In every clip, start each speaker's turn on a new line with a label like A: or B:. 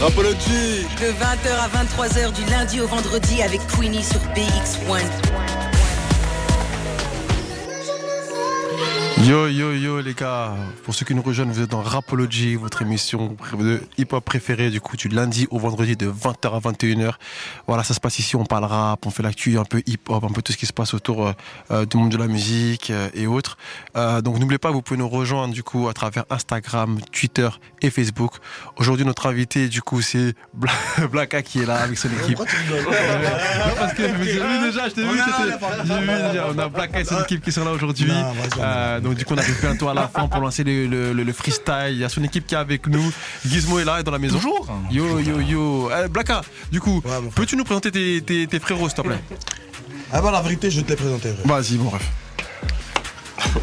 A: Rapology
B: De 20h à 23h du lundi au vendredi avec Queenie sur BX1.
C: Yo yo yo les gars, pour ceux qui nous rejoignent, vous êtes dans Rapology, votre émission de hip-hop préférée du coup du lundi au vendredi de 20h à 21h. Voilà, ça se passe ici, on parle rap, on fait l'actu un peu hip-hop, un peu tout ce qui se passe autour euh, du monde de la musique euh, et autres. Euh, donc n'oubliez pas, vous pouvez nous rejoindre du coup à travers Instagram, Twitter et Facebook. Aujourd'hui notre invité du coup c'est Blacka qui est là avec son équipe. Parce que j'ai vu déjà, je t'ai vu, j'ai vu déjà, on a Blacka et son équipe qui sont là aujourd'hui. Euh, donc du coup on arrive bientôt à la fin pour lancer le, le- le- le freestyle. Il y a son équipe qui est avec nous. Gizmo est là, est dans la maison.
D: Toujours
C: Yo yo yo. Eh, Blacka, du coup,
E: Ouais,
C: peux-tu nous présenter tes, tes- tes frérots s'il te plaît?
E: Ah bah la vérité, je vais te les présenter.
C: Vas-y mon ref.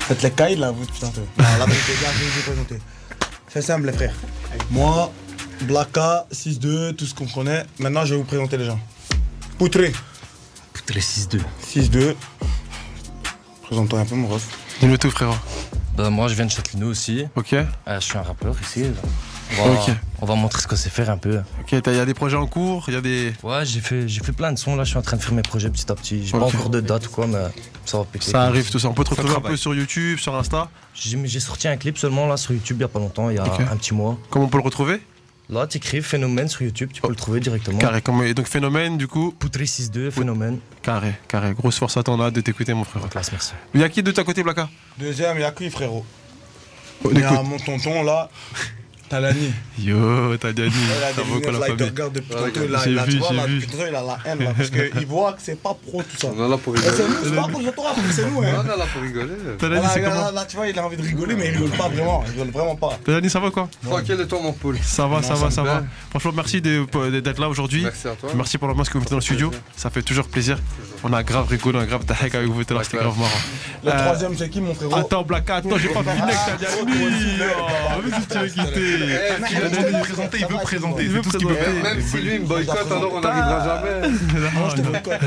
E: Faites les cailles là, vous putain. Non, la vérité, gars, je vais vous présenter. C'est simple, les frères. Moi, Blacka, 6-2, tout ce qu'on connaît. Maintenant, je vais vous présenter les gens. Poutré,
D: Les 6-2.
E: 6-2. Présente-toi un peu, mon ref.
C: Dis-nous tout frérot.
D: Bah, moi, je viens de Châtellerault aussi.
C: Ok.
D: Euh, je suis un rappeur ici. On va,
C: Ok.
D: on va montrer ce qu'on sait faire un peu.
C: Ok, il y a des projets en cours, il y a des.
D: Ouais, j'ai fait, j'ai fait plein de sons. Là, je suis en train de faire mes projets petit à petit. J'ai
C: Ok.
D: pas encore de date ou quoi, mais ça va péter.
C: Ça arrive tout ça. On peut te retrouver un peu sur YouTube, sur Insta.
D: J'ai j'ai sorti un clip seulement là sur YouTube il y a pas longtemps, il y a un petit mois.
C: Comment on peut le retrouver?
D: Là, t'écris Phénomène sur YouTube, tu peux le trouver directement.
C: Carré. Comme... Et donc phénomène du coup.
D: Poutré 6-2, Phénomène.
C: Carré, carré. Grosse force à ton hâte de t'écouter mon frère.
D: Classe, merci.
C: Il y a qui de ta côté Blacka
E: Deuxième, il y a qui, frérot
C: On
E: Il y a mon tonton là, Talani.
C: Yo, t'as dit
E: Il a
C: Ça
E: des
C: vaut quoi
E: lunettes
C: la
E: là, il te
C: famille
E: regarde depuis. Là,
C: j'ai
E: il a,
C: vu,
E: tu vois,
C: j'ai
E: là,
C: vu.
E: depuis tantôt, il a la haine là. Parce qu'il voit que c'est pas pro tout ça.
A: On est là pour
E: Et c'est
A: rigoler.
E: nous, c'est pas de toi, c'est nous, hein.
A: On est là pour rigoler.
E: Là,
C: c'est
E: là,
C: comment
E: là, tu vois, il a envie de rigoler, mais il rigole pas vraiment. Il rigole vraiment pas.
C: T'as dit ça va quoi
A: Tranquille et toi, mon poule.
C: Ça va, ça va,
E: ça
C: va. Franchement, merci de- d'être là aujourd'hui.
A: Merci à toi.
C: Merci pour l'ambiance que vous mettez dans le studio. Ça fait toujours plaisir. On a grave rigolé, on a grave tahek avec vous tout à l'heure, c'était grave marrant.
E: Le
C: Euh,
E: troisième, c'est qui, mon frérot
C: Attends, Black, attends, j'ai pas fini avec ta. Oh, si tu veux quitter.
A: Eh,
E: Il
A: tu-
E: veut
D: présenter,
E: il veut
D: présenter,
C: Il veut
D: c'est tout ce qu'il veut
C: présenter.
D: faire.
A: Même si lui il me boycotte, alors on n'arrivera jamais.
E: Moi, je te boycotte.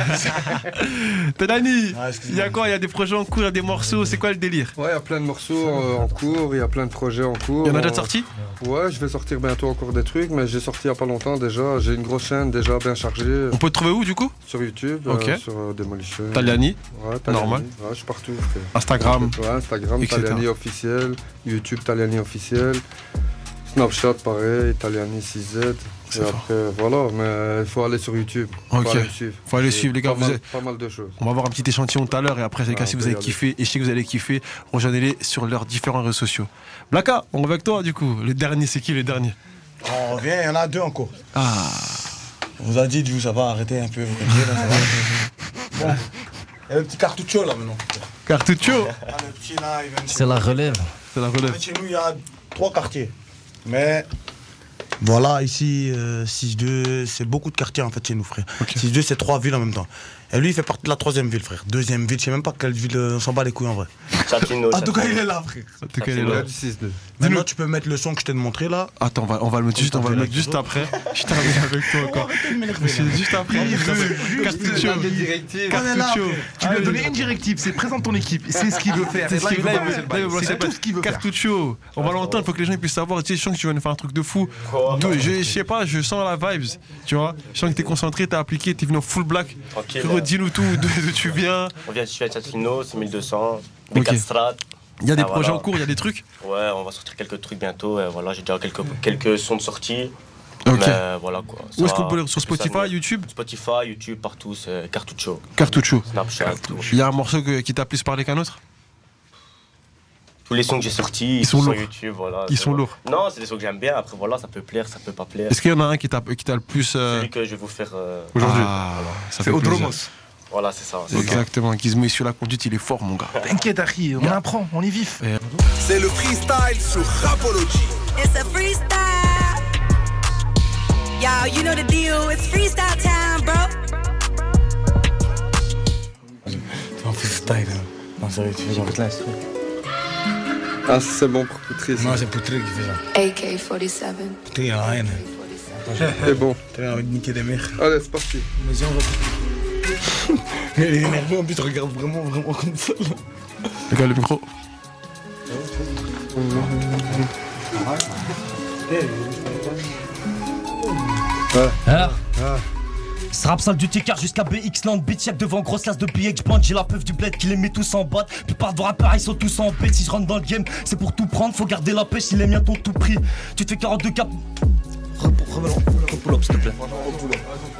C: T'es Dani,
E: Ah,
C: il y a quoi Il y a des projets en cours, il y a des morceaux, c'est quoi le délire?
A: Ouais, il y a plein de morceaux euh, en cours, il y a plein de projets en cours.
C: Il y en a déjà sortis
A: Ouais, je vais sortir bientôt encore des trucs, mais j'ai sorti il y a pas longtemps déjà. J'ai une grosse chaîne déjà bien chargée
C: On peut te trouver où du coup?
A: Sur YouTube,
C: Ok.
A: euh, sur euh, Demolition.
C: Taliani,
A: Ouais, Taliani.
C: Normal.
A: Ouais, je suis partout. frère.
C: Instagram.
A: Ouais, Instagram,
C: etc.
A: Taliani officiel, YouTube Taliani officiel, Snapchat pareil, Taliani 6Z.
C: C'est
A: Et
C: fort.
A: après, voilà, mais il faut aller sur YouTube.
C: Ok.
A: Faut aller suivre.
C: Faut aller suivre, les gars,
A: Pas,
C: vous
A: mal,
C: êtes-
A: pas mal de choses.
C: On va avoir un petit échantillon tout à l'heure et après, les gars,
A: Ah,
C: si vous avez kiffé et je sais que vous allez kiffer, rejoignez-les sur leurs différents réseaux sociaux. Blacka, on va avec toi du coup. Le dernier, c'est qui le dernier
E: On revient, il y en a deux encore.
C: Ah,
E: On vous a dit, vous, ça va arrêter un peu. Vous comprenez, là, ça va Bon. Il y a le petit cartucho là maintenant.
C: Cartucho
E: Ah, le petit là, il vient de chez
D: C'est la relève.
C: C'est la
E: En
C: relève.
E: fait, chez nous, il y a trois quartiers. Mais voilà, ici, euh, 6-2, c'est beaucoup de quartiers en fait chez nous, frère.
C: Ok.
E: 6-2, c'est trois villes en même temps. Et lui, il fait partie de la troisième ville, frère. Deuxième ville, je sais même pas quelle ville, euh, on s'en bat les couilles en vrai. En tout cas, il est là, frère.
C: En tout cas, est
A: Il y
C: là.
A: a du 6-2.
E: Maintenant, tu peux mettre le son que je t'ai montré là.
C: Attends, on va, on va le mettre juste, on va le mettre juste après. Je termine avec toi encore. C'est juste après. Cartucho.
F: Tu lui as donné une directive, c'est présente ton équipe. C'est ce qu'il veut faire.
C: C'est ce qu'il
F: il
C: veut faire.
F: C'est tout ce qu'il veut faire.
C: Cartucho. On va l'entendre, il faut que les gens puissent savoir. Tu sais, je sens que tu vas nous faire un truc de fou. Je, sais pas, je sens la vibes. Tu vois, je sens que t'es concentré, t'es appliqué, t'es venu en full black. Frérot, dis-nous tout, d'où tu viens.
G: On vient de chez Châtillon, c'est 1200. B4
C: Ok.
G: Strat.
C: Il y a des
G: Ah,
C: projets
G: voilà.
C: en cours, il y a des trucs.
G: Ouais, on va sortir quelques trucs bientôt. et voilà, j'ai déjà quelques, quelques sons de sortie.
C: Ok.
G: Mais voilà quoi. Ça
C: Où est-ce qu'on peut le sur Spotify, YouTube
G: Spotify, YouTube, partout, c'est Cartucho.
C: Cartucho.
G: Snapchat, tout.
C: Il y a un morceau que- qui t'a plus parlé qu'un autre
G: Tous les sons que j'ai sortis,
C: Ils sont
G: sur
C: lourds.
G: YouTube. Voilà,
C: Ils
G: c'est
C: sont lourds.
G: Non, c'est des sons que j'aime bien. Après, voilà, ça peut plaire, ça peut pas plaire.
C: Est-ce qu'il y en a un qui t'a le plus. euh,
G: Celui que je vais vous faire euh,
C: Aujourd'hui. ça
F: C'est
C: fait plaisir.
F: Odromos.
G: Voilà, c'est ça. c'est.
C: Exactement. Gizmo est sur la conduite, il est fort, mon gars.
F: T'inquiète, Harry, on apprend, on est vif.
H: C'est le freestyle sur Rapology.
B: It's a freestyle. Y'all, you know the deal. It's freestyle time, bro.
E: C'est un freestyle. hein. Non, sérieux, tu fais genre.
A: Ah, c'est bon pour Poutré.
E: Non, c'est Poutré qui fait ça.
I: AK-47.
E: Poutré, il a la haine.
A: C'est bon.
E: A envie de niquer des mères.
A: Allez, c'est parti.
E: Vas-y, on va. Il est énervé, en plus, regarde vraiment, vraiment comme ça. Là.
C: Regarde le micro.
J: Ouais.
D: Hein
J: Ah.
D: Ce rap sale du ticard jusqu'à BX Land, bitch devant grosse classe de BX band, j'ai la peuf du bled qui les met tous en botte. Plupart de rappeurs ils sont tous en bête, si je rentre dans le game, c'est pour tout prendre, faut garder la pêche, il est bien ton tout prix. Tu te fais 42 cap. Repull up s'il te plaît.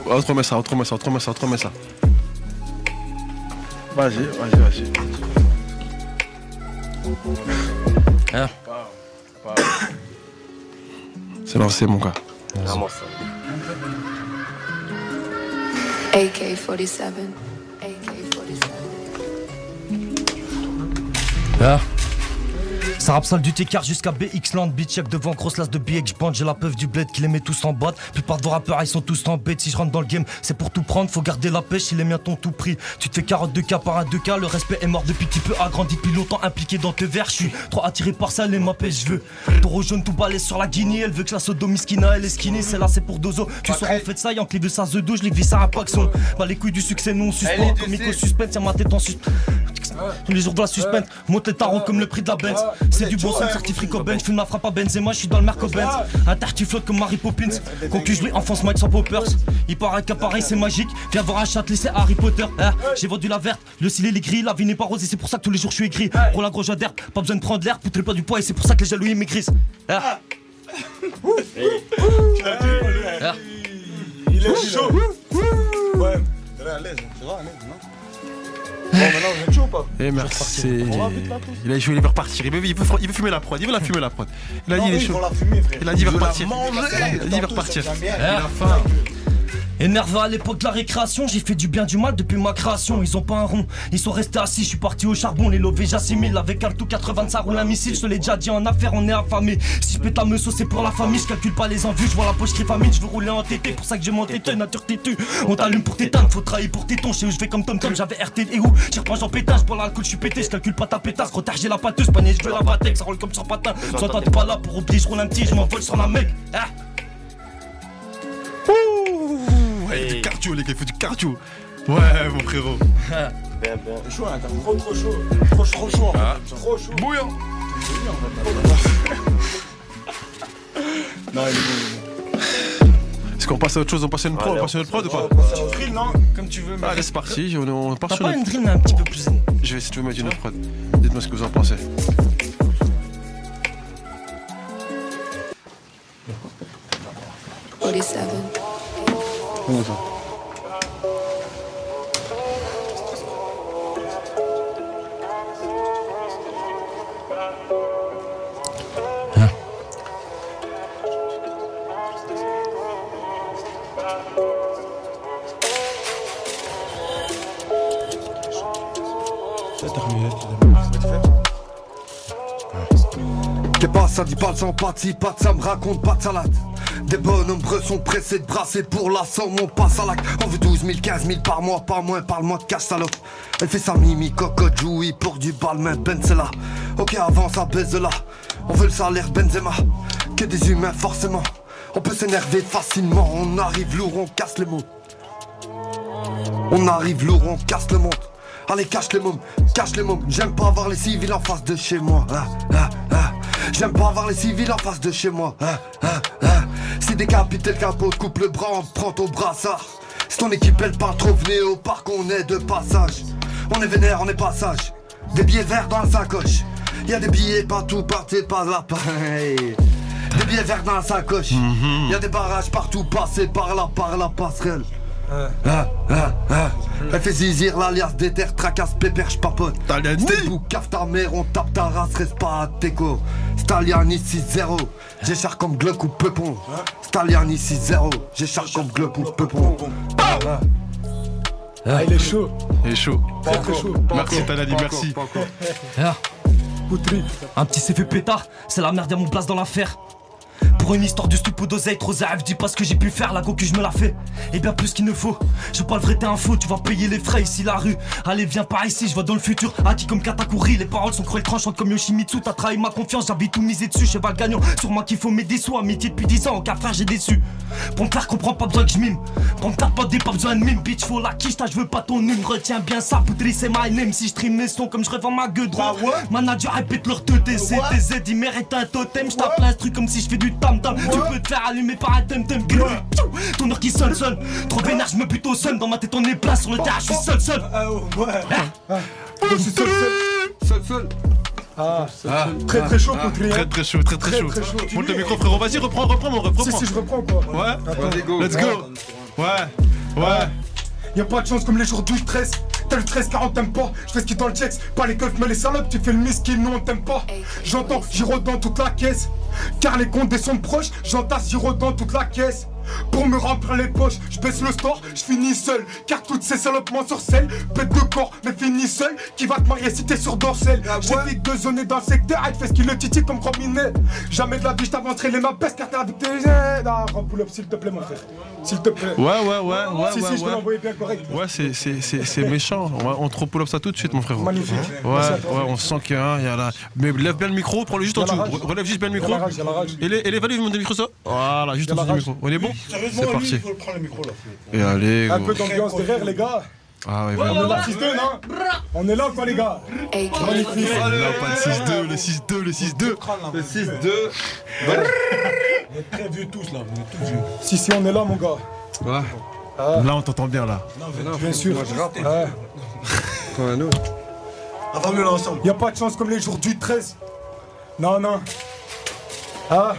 C: Autrement ça, autrement ça, autrement ça, autrement ça. Vas-y, vas-y, vas-y.
D: Hein
C: C'est lancé mon gars.
G: Vraiment ça.
I: AK-47. AK-47.
D: Hein ça rap sale du T-Car jusqu'à BX Land, bitch devant grosse classe de BX band, j'ai la peuf du bled qui les met tous en botte. Plupart de vos rappeurs ils sont tous en bête, si je rentre dans le game, c'est pour tout prendre, faut garder la pêche, il est bien ton tout prix. Tu te fais 42 k par un 2K, le respect est mort depuis petit peu, agrandi depuis longtemps, impliqué dans tes vers, je suis trop attiré par ça, les ma pêche, je veux. Taureau jaune tout balai sur la Guinée, elle veut que la sodomiskina, elle est skinny, celle-là c'est pour Dozo. Tu sors en fait ça, y'a en clé de sa The Do, je l'ai vu ça à Paxon. Bah les couilles du succès non suspens, comme suspense, ma tête en suspens. Tous les jours de la suspense, monte les tarots comme le prix de la Benz. C'est du bon son, certifié Ben, je fume ma frappe à Benzema, je suis dans le Merco Benz. Un tartu flotte comme Mary Poppins. Concuse lui, enfonce Mike sans poppers. Il paraît qu'appareil c'est magique. Viens voir un Châtelet, c'est Harry Potter. Hein, J'ai vendu la verte, le ciel il est gris, la vie n'est pas rose et c'est pour ça que tous les jours je suis écrit. Pour la grosse d'herbe, pas besoin de prendre l'air, poutrez pas du poids et c'est pour ça que les jaloux ils maigrissent. Hein. Hein.
K: Il est chaud. Ouais, t'es à l'aise, c'est vrai, à l'aise, non Bon, maintenant, vous êtes chaud ou pas
C: Eh merci. Il a joué, il veut repartir. Il veut, il veut, il veut fumer la prod. Il veut la fumer la prod. Il a dit
K: Non,
C: il est
K: oui, fumer, frère.
C: Il a dit il
K: la
C: repartir. Il a dit il va repartir. Il a faim.
D: Énervé à l'époque de la récréation, j'ai fait du bien du mal depuis ma création. Ils ont pas un rond, ils sont restés assis. Je suis parti au charbon, les lovés j'assimile. Avec un tout 80, ça roule un missile. Je te l'ai déjà dit en affaire, on est affamé. Si je pète la meuf, c'est pour la famille. Je calcule pas les envies, je vois la poche qui famine. Je veux rouler en TT, pour ça que j'ai mon tété. Nature têtue, on t'allume pour t'éteindre. Faut trahir pour téton. Sais où je vais comme Tom Tom, j'avais RT et où? J'ai reprends en pétage pour l'alcool, je suis pété. Je calcule pas ta pétasse, retard j'ai la pâteuse. Panier, je veux la batex, ça roule comme sur patin. Soit t'es pas là pour oublier, je roule un petit, je m'envole sur la mec. Ah.
C: Ouais, il fait du cardio, les gars, il fait du cardio. Ouais, mon frérot.
G: Bien, bien.
K: Chaud, hein, trop, trop chaud. Trop, trop chaud, en
C: Ah.
K: Trop chaud.
C: Bouillant.
K: Non, il est bon.
C: Est-ce qu'on passe à autre chose On passe à une prod, on passe à une autre prod ou pas
K: drill, non
D: Comme tu veux,
C: Allez, c'est parti. On, on part
D: T'as
C: sur
D: pas
C: une.
D: une drill mais un petit peu plus.
C: Je vais essayer de vous mettre une autre prod. Dites-moi ce que vous en pensez.
I: Forty-seven.
K: C'est excusez-moi.
J: T'es pas ça, dis pas de sympathie, pas de ça me raconte pas de salade. Des bonhommes sont pressés de brasser pour la somme, on passe à l'acte. On veut 12 000, 15 000 par mois, pas moins, parle-moi de cash salope. Elle fait sa mimi, cocotte, jouy pour du balmain, Benzela. Ok, avance, ça baise là. On veut le salaire Benzema. Que des humains, forcément. On peut s'énerver facilement, on arrive lourd, on casse les mots. On arrive lourd, on casse le monde. Allez, cache les mômes, cache les mômes. J'aime pas avoir les civils en face de chez moi. Ah, ah, ah. J'aime pas avoir les civils en face de chez moi. Si décapité le capot, coupe le bras, on prend ton brassard. Si ton équipe elle parle trop, venez au parc, on est de passage. On est vénère, on est passage. Des billets verts dans la sacoche. Y a des billets partout, partez pas là, pareil. Des billets verts dans la sacoche. Y a des barrages partout, passez par là, par la passerelle. Ah, ah, ah. Elle fait zizir l'alias des terres, tracasse, pépère, j'papote.
C: Taliani.
J: Debout, cave ta mère, on tape ta race, reste pas à teco. Staliani 6-0, j'écharge comme Glock ou Peupon. Staliani 6-0, j'écharge comme Glock ou Peupon.
K: Ah, il est chaud.
C: Il est chaud.
K: Chaud.
C: Merci, Talani, merci.
D: Ah. Un petit CF pétard, c'est la merde, y'a mon place dans l'affaire. Pour une histoire de stupo d'oseille, trop zaïf, dis pas ce que j'ai pu faire, la go que je me la fais. Et bien plus qu'il ne faut. Je veux pas le vrai, t'es un faux, tu vas payer les frais ici la rue. Allez, viens par ici, je vois dans le futur. Aki comme Katakuri, les paroles sont cruelles, tranchantes comme Yoshimitsu. T'as trahi ma confiance, j'avais tout misé dessus, cheval gagnant. Sur moi qu'il faut m'aider sous, amitié depuis 10 ans, aucun frère j'ai déçu. Pour me faire comprendre, pas besoin que je mime. Pour me faire pas des pas besoin de mime, bitch, faut la quiche, je veux pas ton num. Retiens bien ça, poudri, c'est my name. Si je stream mes sons comme je revends ma gueule droit. Manager répète leur teuté, c'est des Z, ils méritent un totem. Je tape comme si je fais du tam tam Tu peux te faire allumer par un tem tem Ton heure qui sonne sonne Trop vénère je me bute au sun Dans ma tête on est plein sur le terrain je suis seul seul
K: Ouais. Ah. Je suis seul, seul.
J: Seul, seul.
K: Ah,
C: Ah.
K: très très chaud, Poutry.
C: Très très chaud, très très
K: Très,
C: chaud.
K: très chaud.
C: Monte le micro frérot, vas-y reprends, reprends mon ref,
K: Si,
C: reprends.
K: si, je reprends quoi.
C: Ouais,
J: go.
C: let's go. Ouais, ouais.
K: Y'a pas de chance comme les jours du stress. T'as le 13-40, t'aimes pas. Je fais ce qui dans le checks. Pas les keufs, mais les salopes. Tu fais le miskin, non, on t'aime pas. J'entends Giro dans toute la caisse. Car les comptes des sons proches. J'entasse Giro dans toute la caisse. Pour me remplir les poches, je baisse le store, je finis seul. Car toutes ces salopes m'ensorcellent. Bête de corps, mais finis seul. Qui va te marier si t'es sur Dorsel J'évite de zoner dans le secteur. Elle fait ce qu'il le titi comme Robinet. Jamais de la vie, je t'avancerai les mains peste car t'es jets. Ah, rends pull up, s'il te plaît, mon frère. S'il te plaît.
C: Ouais, ouais, ouais, ouais,
K: si,
C: ouais,
K: si, je
C: ouais.
K: l'envoie bien correct.
C: Ouais, c'est, c'est, c'est, c'est méchant. On, va, on te ça tout de suite, mon frère.
K: Magnifique.
C: Ouais, ouais, on sent qu'il y a un, il y a là. Mais lève bien le micro, prends-le juste en
K: Il y a la
C: dessous. Relève juste bien le
K: Il y a
C: micro. Et les, et les le micro ça? Voilà, juste
K: Il y
C: en dessous du micro. On est bon? C'est parti.
K: il faut prendre le micro là.
C: Et allez,
K: Un peu d'ambiance derrière, les gars.
C: Ah ouais,
K: On est
C: vraiment.
K: là, 6-2, non? On est là, quoi, les gars? Magnifique.
C: Là, pas? Le 6-2, le 6-2, le 6-2.
J: Le 6-2.
K: Vous êtes très vieux tous là, vous êtes tous vieux. Si, si, on est là, mon gars.
J: Ouais.
C: Là, on t'entend bien, là.
K: Bien sûr.
J: Moi, je rappe.
K: Ouais.
J: Comme un autre.
K: On va mieux là ensemble. Y'a pas de chance comme les jours du 13. Non, non. Ah.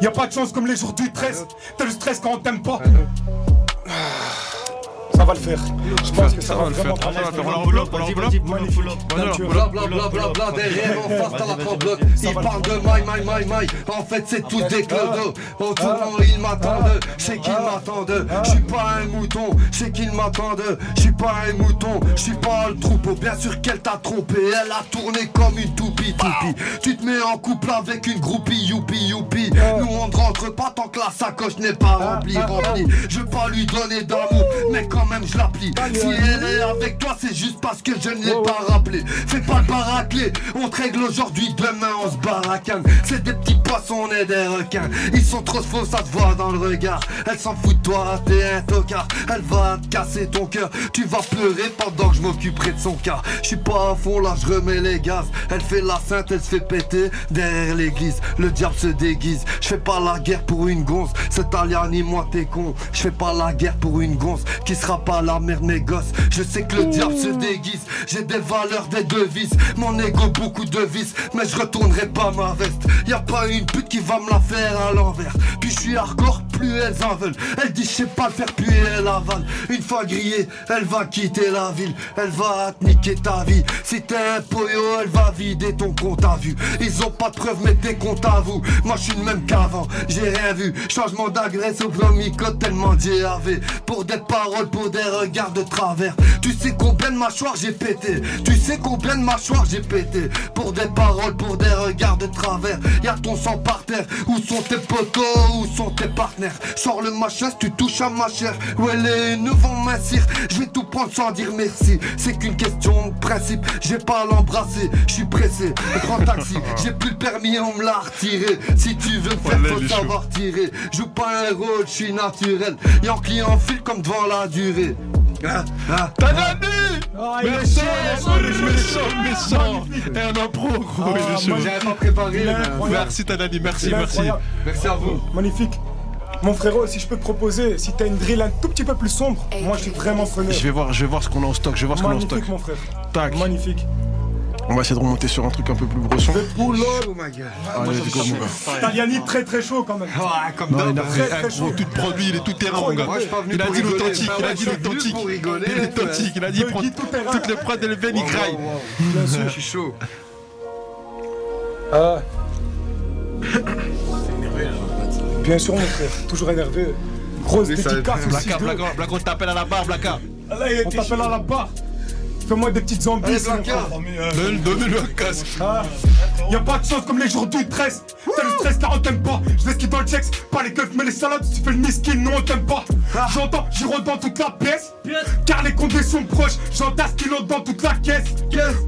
K: Y'a pas de chance comme les jours du 13. T'as le stress quand on t'aime pas. Ça va le faire. Je pense que ça, va,
C: le faire. On
K: pas
C: l'enveloppe, on voilà.
J: Bla bla bla bla bla derrière en face t'as la tremblote Ils parlent de maille maille maille maille. En fait c'est tous des clodos. Au tournant ils m'attendent. C'est qu'ils m'attendent. Je suis pas un mouton. C'est qu'ils m'attendent. Je suis pas un mouton. Je suis pas le troupeau. Bien sûr qu'elle t'a trompé. Elle a tourné comme une toupie toupie. Tu te mets en couple avec une groupie. Youpi youpi. Nous on ne rentre pas tant que la sacoche n'est pas remplie remplie. Je veux pas lui donner d'amour. Mais quand même je l'applie Si elle est avec toi c'est juste parce que je ne l'ai pas rappelé. Fais pas le baraclé On te règle aujourd'hui demain on se baracane. C'est des petits poissons on des requins. Ils sont trop faux ça se voit dans le regard. Elle s'en fout de toi t'es un tocard. Elle va te casser ton cœur. Tu vas pleurer pendant que je m'occuperai de son cas. Je suis pas à fond là je remets les gaz. Elle fait la sainte elle se fait péter Derrière l'église. Le diable se déguise. Je fais pas la guerre pour une gonce alien ni moi t'es con. Je fais pas la guerre pour une gonce Qui sera pas la mère mes gosses. Je sais que le diable se déguise. J'ai des valeurs, des devises. Mon ego beaucoup de vis Mais je retournerai pas ma veste. Y a pas une pute qui va me la faire à l'envers. Puis je suis hardcore plus elles en veulent. Elle dit je sais pas le faire puis elle avale. Une fois grillée elle va quitter la ville. Elle va te niquer ta vie. Si t'es un poyo elle va vider ton compte à vue. Ils ont pas de preuves mais des comptes à vous. Moi je suis le même qu'avant. J'ai rien vu. Changement d'adresse au plan tellement DAV Pour des paroles pour des regards de travers. Tu sais combien de mâchoires j'ai pété. Tu sais combien de mâchoires j'ai pété. Pour des paroles pour des regards de travers. Y'a ton sang par terre Où sont tes potos Où sont tes partenaires? Sors le machin si tu touches à ma chair. Ouais les ne vont mincir Je vais tout prendre sans dire merci. C'est qu'une question de principe. J'ai pas à l'embrasser. Je suis pressé. Prends taxi. J'ai plus le permis on me l'a retiré. Si tu veux me faire faut savoir tirer. Joue pas un rôle je suis naturel. Yankee en file comme devant la durée.
C: Tanani
K: Ah, il est
C: Méchant,
K: chaud, il est chaud, il est
C: méchant,
K: chaud.
C: méchant Et un impro, gros,
K: Ah,
C: il est chaud.
K: moi,
J: J'avais pas préparé.
C: Merci Tanani, merci, merci.
J: Merci à vous
K: Magnifique. Mon frérot, si je peux te proposer, si t'as une drill un tout petit peu plus sombre, moi je suis vraiment preneur.
C: Je vais voir, je vais voir ce qu'on a en stock, je vais voir ce qu'on a en stock.
K: Magnifique, mon frère.
C: Tac.
K: Magnifique.
C: On va essayer de remonter sur un truc un peu plus brosson.
K: Pull up.
J: Oh my god
C: Allez, let's go, mon gars.
K: Taliani très très chaud quand même.
J: Ah, comme
C: Non,
J: d'hab.
C: il a
K: Très, très chaud.
C: tout produit, il est tout terrain, mon gars.
J: Moi, je suis pas venu
C: Il a dit l'authentique,
J: Bah
C: il a
J: ouais,
C: dit l'authentique.
J: pour rigoler,
C: Il est authentique, il a dit
K: Le
C: prendre
K: guide tout terrain.
C: toutes les prods de l'Elven, il graille.
K: Bien sûr.
J: Je suis chaud
K: Ah. Bien sûr, mon frère. Toujours énervé. Grosse dédicace aussi.
C: Blacka, Blacka, Blacka, on t'appelle à la barre, Blacka.
K: On t'appelle à la barre. Fais-moi des petites zombies.
J: Allez,
K: sinon,
J: Blanca.
K: frère.
C: Donne- Donne-lui un casque.
K: Ah. Y'a pas de chance comme les jours du 13 T'as le stress car on t'aime pas Je vais skier dans le checks. Pas les keufs mais les salades Si tu fais le miskin non on t'aime pas. J'entends Giro dans toute la pièce. Car les conditions proches J'entasse kilo dans toute la caisse.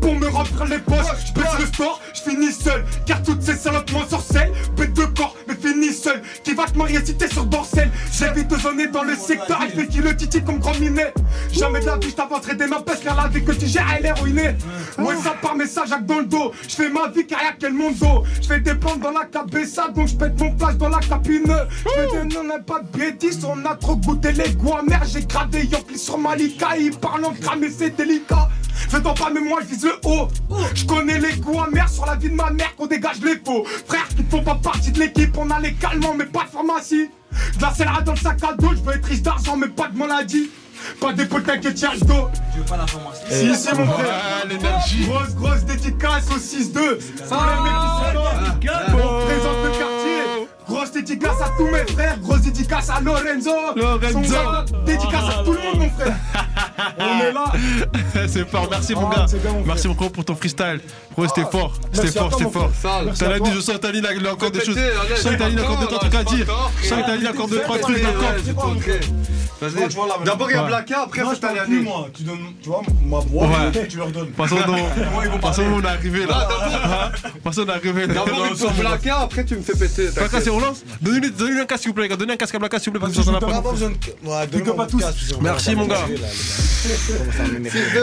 K: Pour me remplir les poches Je baisse le sport Je finis seul. Car toutes ces salopes m'ensorcellent Bête de corps mais finis seul. Qui va te marier si t'es sur Dorsel? J'évite de zoner dans le secteur. Elle fait qui le titi comme grand minet. Jamais de la vie je t'avancerai des mains parce qu'elle a des que que tu gères, elle est ruinée. Ouais, ça par message avec dans le dos. Je fais ma vie, carrière, quel monde dos. Je fais des plans dans la cabessa, donc je pète mon flash dans la capine. Je fais des non, pas de bêtises, on a trop goûté les goûts amers. J'ai gradé Yankee sur Malika, ils parlent en cramé, c'est délicat. Fais-toi pas, mais moi je vise le haut. Je connais les goûts amers sur la vie de ma mère, qu'on dégage les faux. Frère, qui ne font pas partie de l'équipe, on a les calmants, mais pas de pharmacie. De la dans le sac à dos, je veux être riche d'argent, mais pas de maladie. Pas des potins qui tiennent le dos.
L: Tu veux pas la pharmacie
K: Si, si, mon frère.
F: Ah, l'énergie.
K: Grosse, grosse dédicace au 6-2. Pour les mecs qui sont là. On présente le quartier. Grosse dédicace à tous mes frères. Grosse dédicace à Lorenzo.
F: Lorenzo.
K: Dédicace à tout le monde, mon frère. On est là.
C: C'est fort, merci mon
K: Ah,
C: gars.
K: c'est bien, mon
C: Merci mon frère pour ton freestyle. Gros, c'était fort, c'était fort, c'était fort. T'as la dit, je sens que Tali, il a encore des choses. Je sens que Tali, il a encore deux, trois trucs à dire. Je sens que Tali, il a encore deux, trois trucs.
J: D'abord, il y a. Blacka, après, c'est
L: je plus, moi. Tu donnes, tu vois, ma
C: Ouais.
L: tu leur donnes.
C: Passons donc. Passons, on est arrivé là. Hein Passons, on est arrivé là.
J: D'abord, il faut Blacka, après, tu me fais péter.
C: Blacka,
J: t'inquiète.
C: c'est on lance Donnez-lui un casque, s'il vous plaît, les gars. Donnez un casque à Blacka, s'il vous plaît, parce que ça
L: T'as
C: n'a
L: pas
C: Merci, mon gars.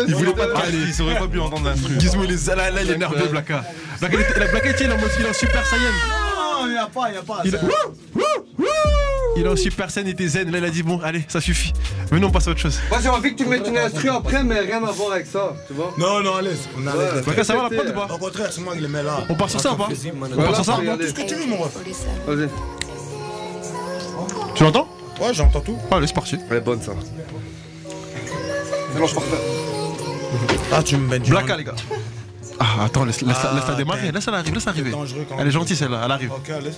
C: Il voulait pas de casque.
F: Il aurait pas pu entendre un truc.
C: Gizmo, il est là, là, il est nerveux, Blacka. Blacka, il est- en mode, il est en super saiyan.
L: Non, il y a pas, il y a pas.
C: Il est en super scène, il était zen. Là, il a dit bon, allez, ça suffit. Venons, on passe à autre chose.
J: Moi, j'ai envie que tu mettes une instru après, mais rien à voir avec ça, tu vois.
L: Non, non, allez, on a
J: Ouais.
C: ça va la prod ou pas
L: Au contraire, c'est moi qui les mets là.
C: On part sur ça ou pas. On part sur ça
J: faut y aller.
L: Tout ce que tu veux, mon ref.
J: Vas-y.
C: Tu l'entends
L: Ouais, j'entends tout.
C: Allez, c'est parti.
J: Elle est bonne, ça. Mélange parfait.
L: Ah, tu me mets du.
C: Blacka, les gars. Ah, attends, laisse, laisse,
L: Ah,
C: laisse la démarrer.
L: damn.
C: Laisse-la arriver, laisse-la arriver.
L: dangereux quand
C: Elle est
L: même.
C: gentille celle-là, elle arrive.
L: Ok, allez.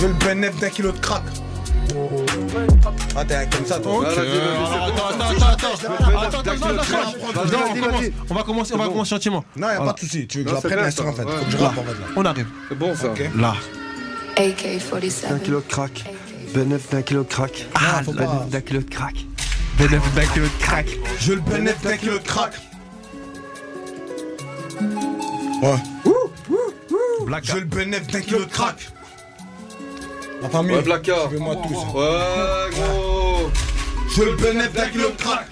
L: Je le bénéf d'un kilo de crack. Ah, t'es comme ça, toi.
C: Ok,
J: Vas-y, vas-y,
C: alors,
J: c'est
C: attends, attends, attends, attends, attends, attends, non,
J: vas-y,
C: non, on
J: vas-y,
C: commence,
J: vas-y.
C: on va commencer, on va
J: bon.
C: commencer gentiment.
L: Non, y'a pas de soucis. Tu veux que
J: Non,
L: je la
J: c'est
L: prenne
J: bien,
L: l'instant en fait.
J: Ouais.
L: Faut que je rappe en fait là.
C: On arrive.
J: C'est bon, ça.
L: Ok.
C: Là.
I: AK-47.
J: Un kilo de crack. Bénéf d'un kilo de crack.
C: Ah,
J: Bénéf
L: pas.
J: d'un kilo de crack.
C: Bénéf d'un kilo de crack.
L: Je le bénéf d'un kilo de crack. Ouais.
C: Black.
L: Je le bénéf d'un kilo de crack. La famille.
J: Ouais, Blacka.
L: Suivez-moi tous.
J: Ouais, gros.
L: Je le bénéf d'un kilo de crack.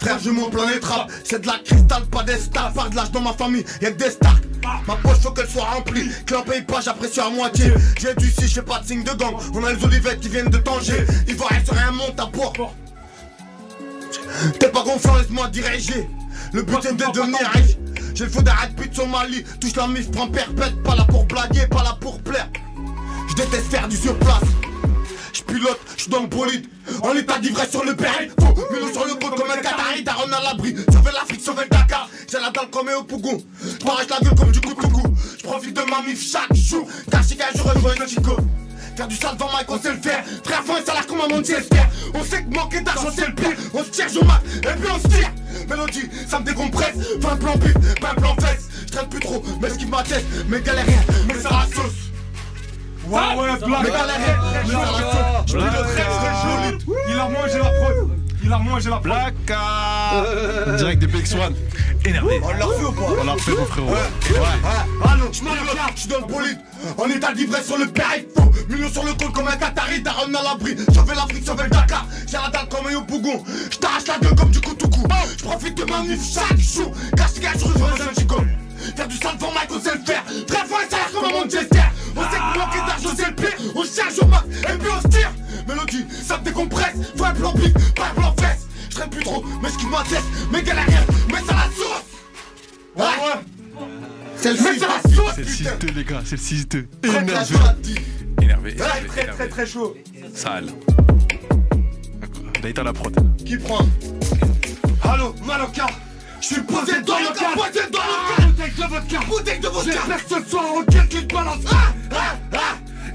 L: Frère, je monte plein les trappes. C'est de la cristal, pas des stars. De l'âge dans ma famille, y'a que des stars. Ma poche faut qu'elle soit remplie. Que l'on paye pas, j'apprécie à moitié. J'ai du si, j'ai pas de signe de gang. On a les olivettes qui viennent de Tanger. Vont sur un monte à bois. T'es pas confiant, laisse-moi diriger. Le but est de devenir riche. J'ai le feu d'arrêt de Somalie. Touche la mif, prends perpète. Pas là pour blaguer, pas là pour plaire. Je déteste faire du surplace. Je pilote, je suis dans le bolide. En état d'ivresse sur le péril. Faux, mais sur le côte comme un Qatari. T'as à l'abri. Sauver l'Afrique, sauver le Dakar. J'ai la dalle comme au Pougou. Je m'arrête la gueule comme du coup de coucou. Je profite de ma mif chaque jour. Car chaque je revois une chico. Faire du sale devant Mike, on sait le faire. Frère, faut un salaire comme un Manchester. On sait que manquer d'argent, c'est le pire. On se tire, je mat, et puis on se tire. Mélodie, ça me décompresse. Fais un plan bif, pas un plan fesse. Je traîne plus trop, mais ce qui m'atteste. Mais galérien, mais ça la sauce.
K: Ouais, ouais, Black.
L: Mais galérien, mais ça la sauce.
K: Je pilote très très joli. Il a mangé la prod. Il a mangé la prod.
C: Blacka Direct de BX1. Énervé.
L: On l'a refait ou pas?
C: On l'a refait, mon frérot.
L: Ouais. Allô, je pilote, je suis dans le bolide. En état d'ivresse sur le périph' faux. Millions sur le côte comme un Qatari. Ramené à l'abri. Sauver l'Afrique, sauver le Dakar. J'ai la dalle comme un Yopougon. Je t'arrache la gueule comme du coutoucou. Je profite de ma mif chaque jour. Cache gage, je rejoins un chico. Faire du sale devant Mike, on sait le faire. Très fort et salaire comme un Manchester. On sait que manquer d'argent, c'est le pire. On cherche au max et puis on se tire. Mélodie, ça me décompresse. Faut un plan bif, pas un plan fesse. Je traîne plus trop, mais ce qui m'atteste. Mais galérien, mais ça la sauce. Ouais. C'est le
K: Mais
L: fils
K: ça
L: de la sauce,
C: C'est le
L: putain.
C: 6-2, les gars, c'est le 6-2.
L: Très, très
C: Énervé.
F: Énervé,
K: Très
F: énervé,
K: très très très chaud.
F: Sale.
C: D'ailleurs, la prod.
L: Qui prend?
K: Allô, Maloka.
L: Je suis posé dans le cas, posé dans le
K: Ah, Bouteille de vodka.
L: Bouteille de vodka.
K: J'espère que ce soir aucun qui te balance. Ah, ah, ah.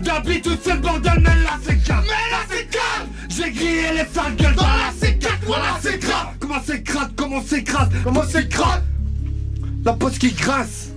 K: D'habitude c'est le bordel, mais là c'est calme.
L: Mais là c'est calme
K: J'ai grillé les sales gueules
L: Dans la C4, voilà c'est grave.
K: Comment c'est crade, comment c'est crasse, comment c'est crade La poste qui grasse,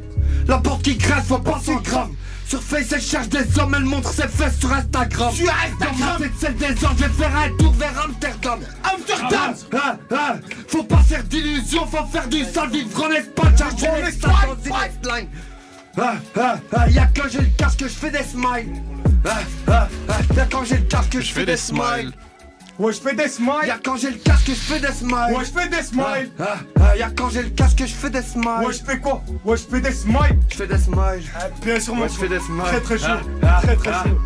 K: la porte qui grasse, faut penser grave Sur Face elle cherche des hommes, elle montre ses fesses sur Instagram. Ma
L: Instagram.
K: Tête celle des hommes, je vais faire un tour vers Amsterdam.
L: Amsterdam.
K: Ah, ah, Faut pas faire d'illusions, faut faire du sale vivre en Espagne
L: En
K: les dans ah, ah, ah, y'a quand j'ai le casque que je fais des smiles. Ah, ah, ah, Y'a quand j'ai le casque que je
C: Je fais des smiles.
K: Ouais, je fais des smiles.
J: Y'a quand j'ai le casque que je fais des smiles.
K: Ouais, je fais des smiles.
J: Ah, ah, y'a quand j'ai le casque que je fais des smiles.
K: Ouais, je fais quoi? Ouais, je fais des smiles.
J: Je fais des smiles.
K: Ah, bien sûr, mon
J: Ouais, je fais des smiles.
K: Très, très chaud.
J: Ah,
K: Très, très
J: ah.
K: chaud.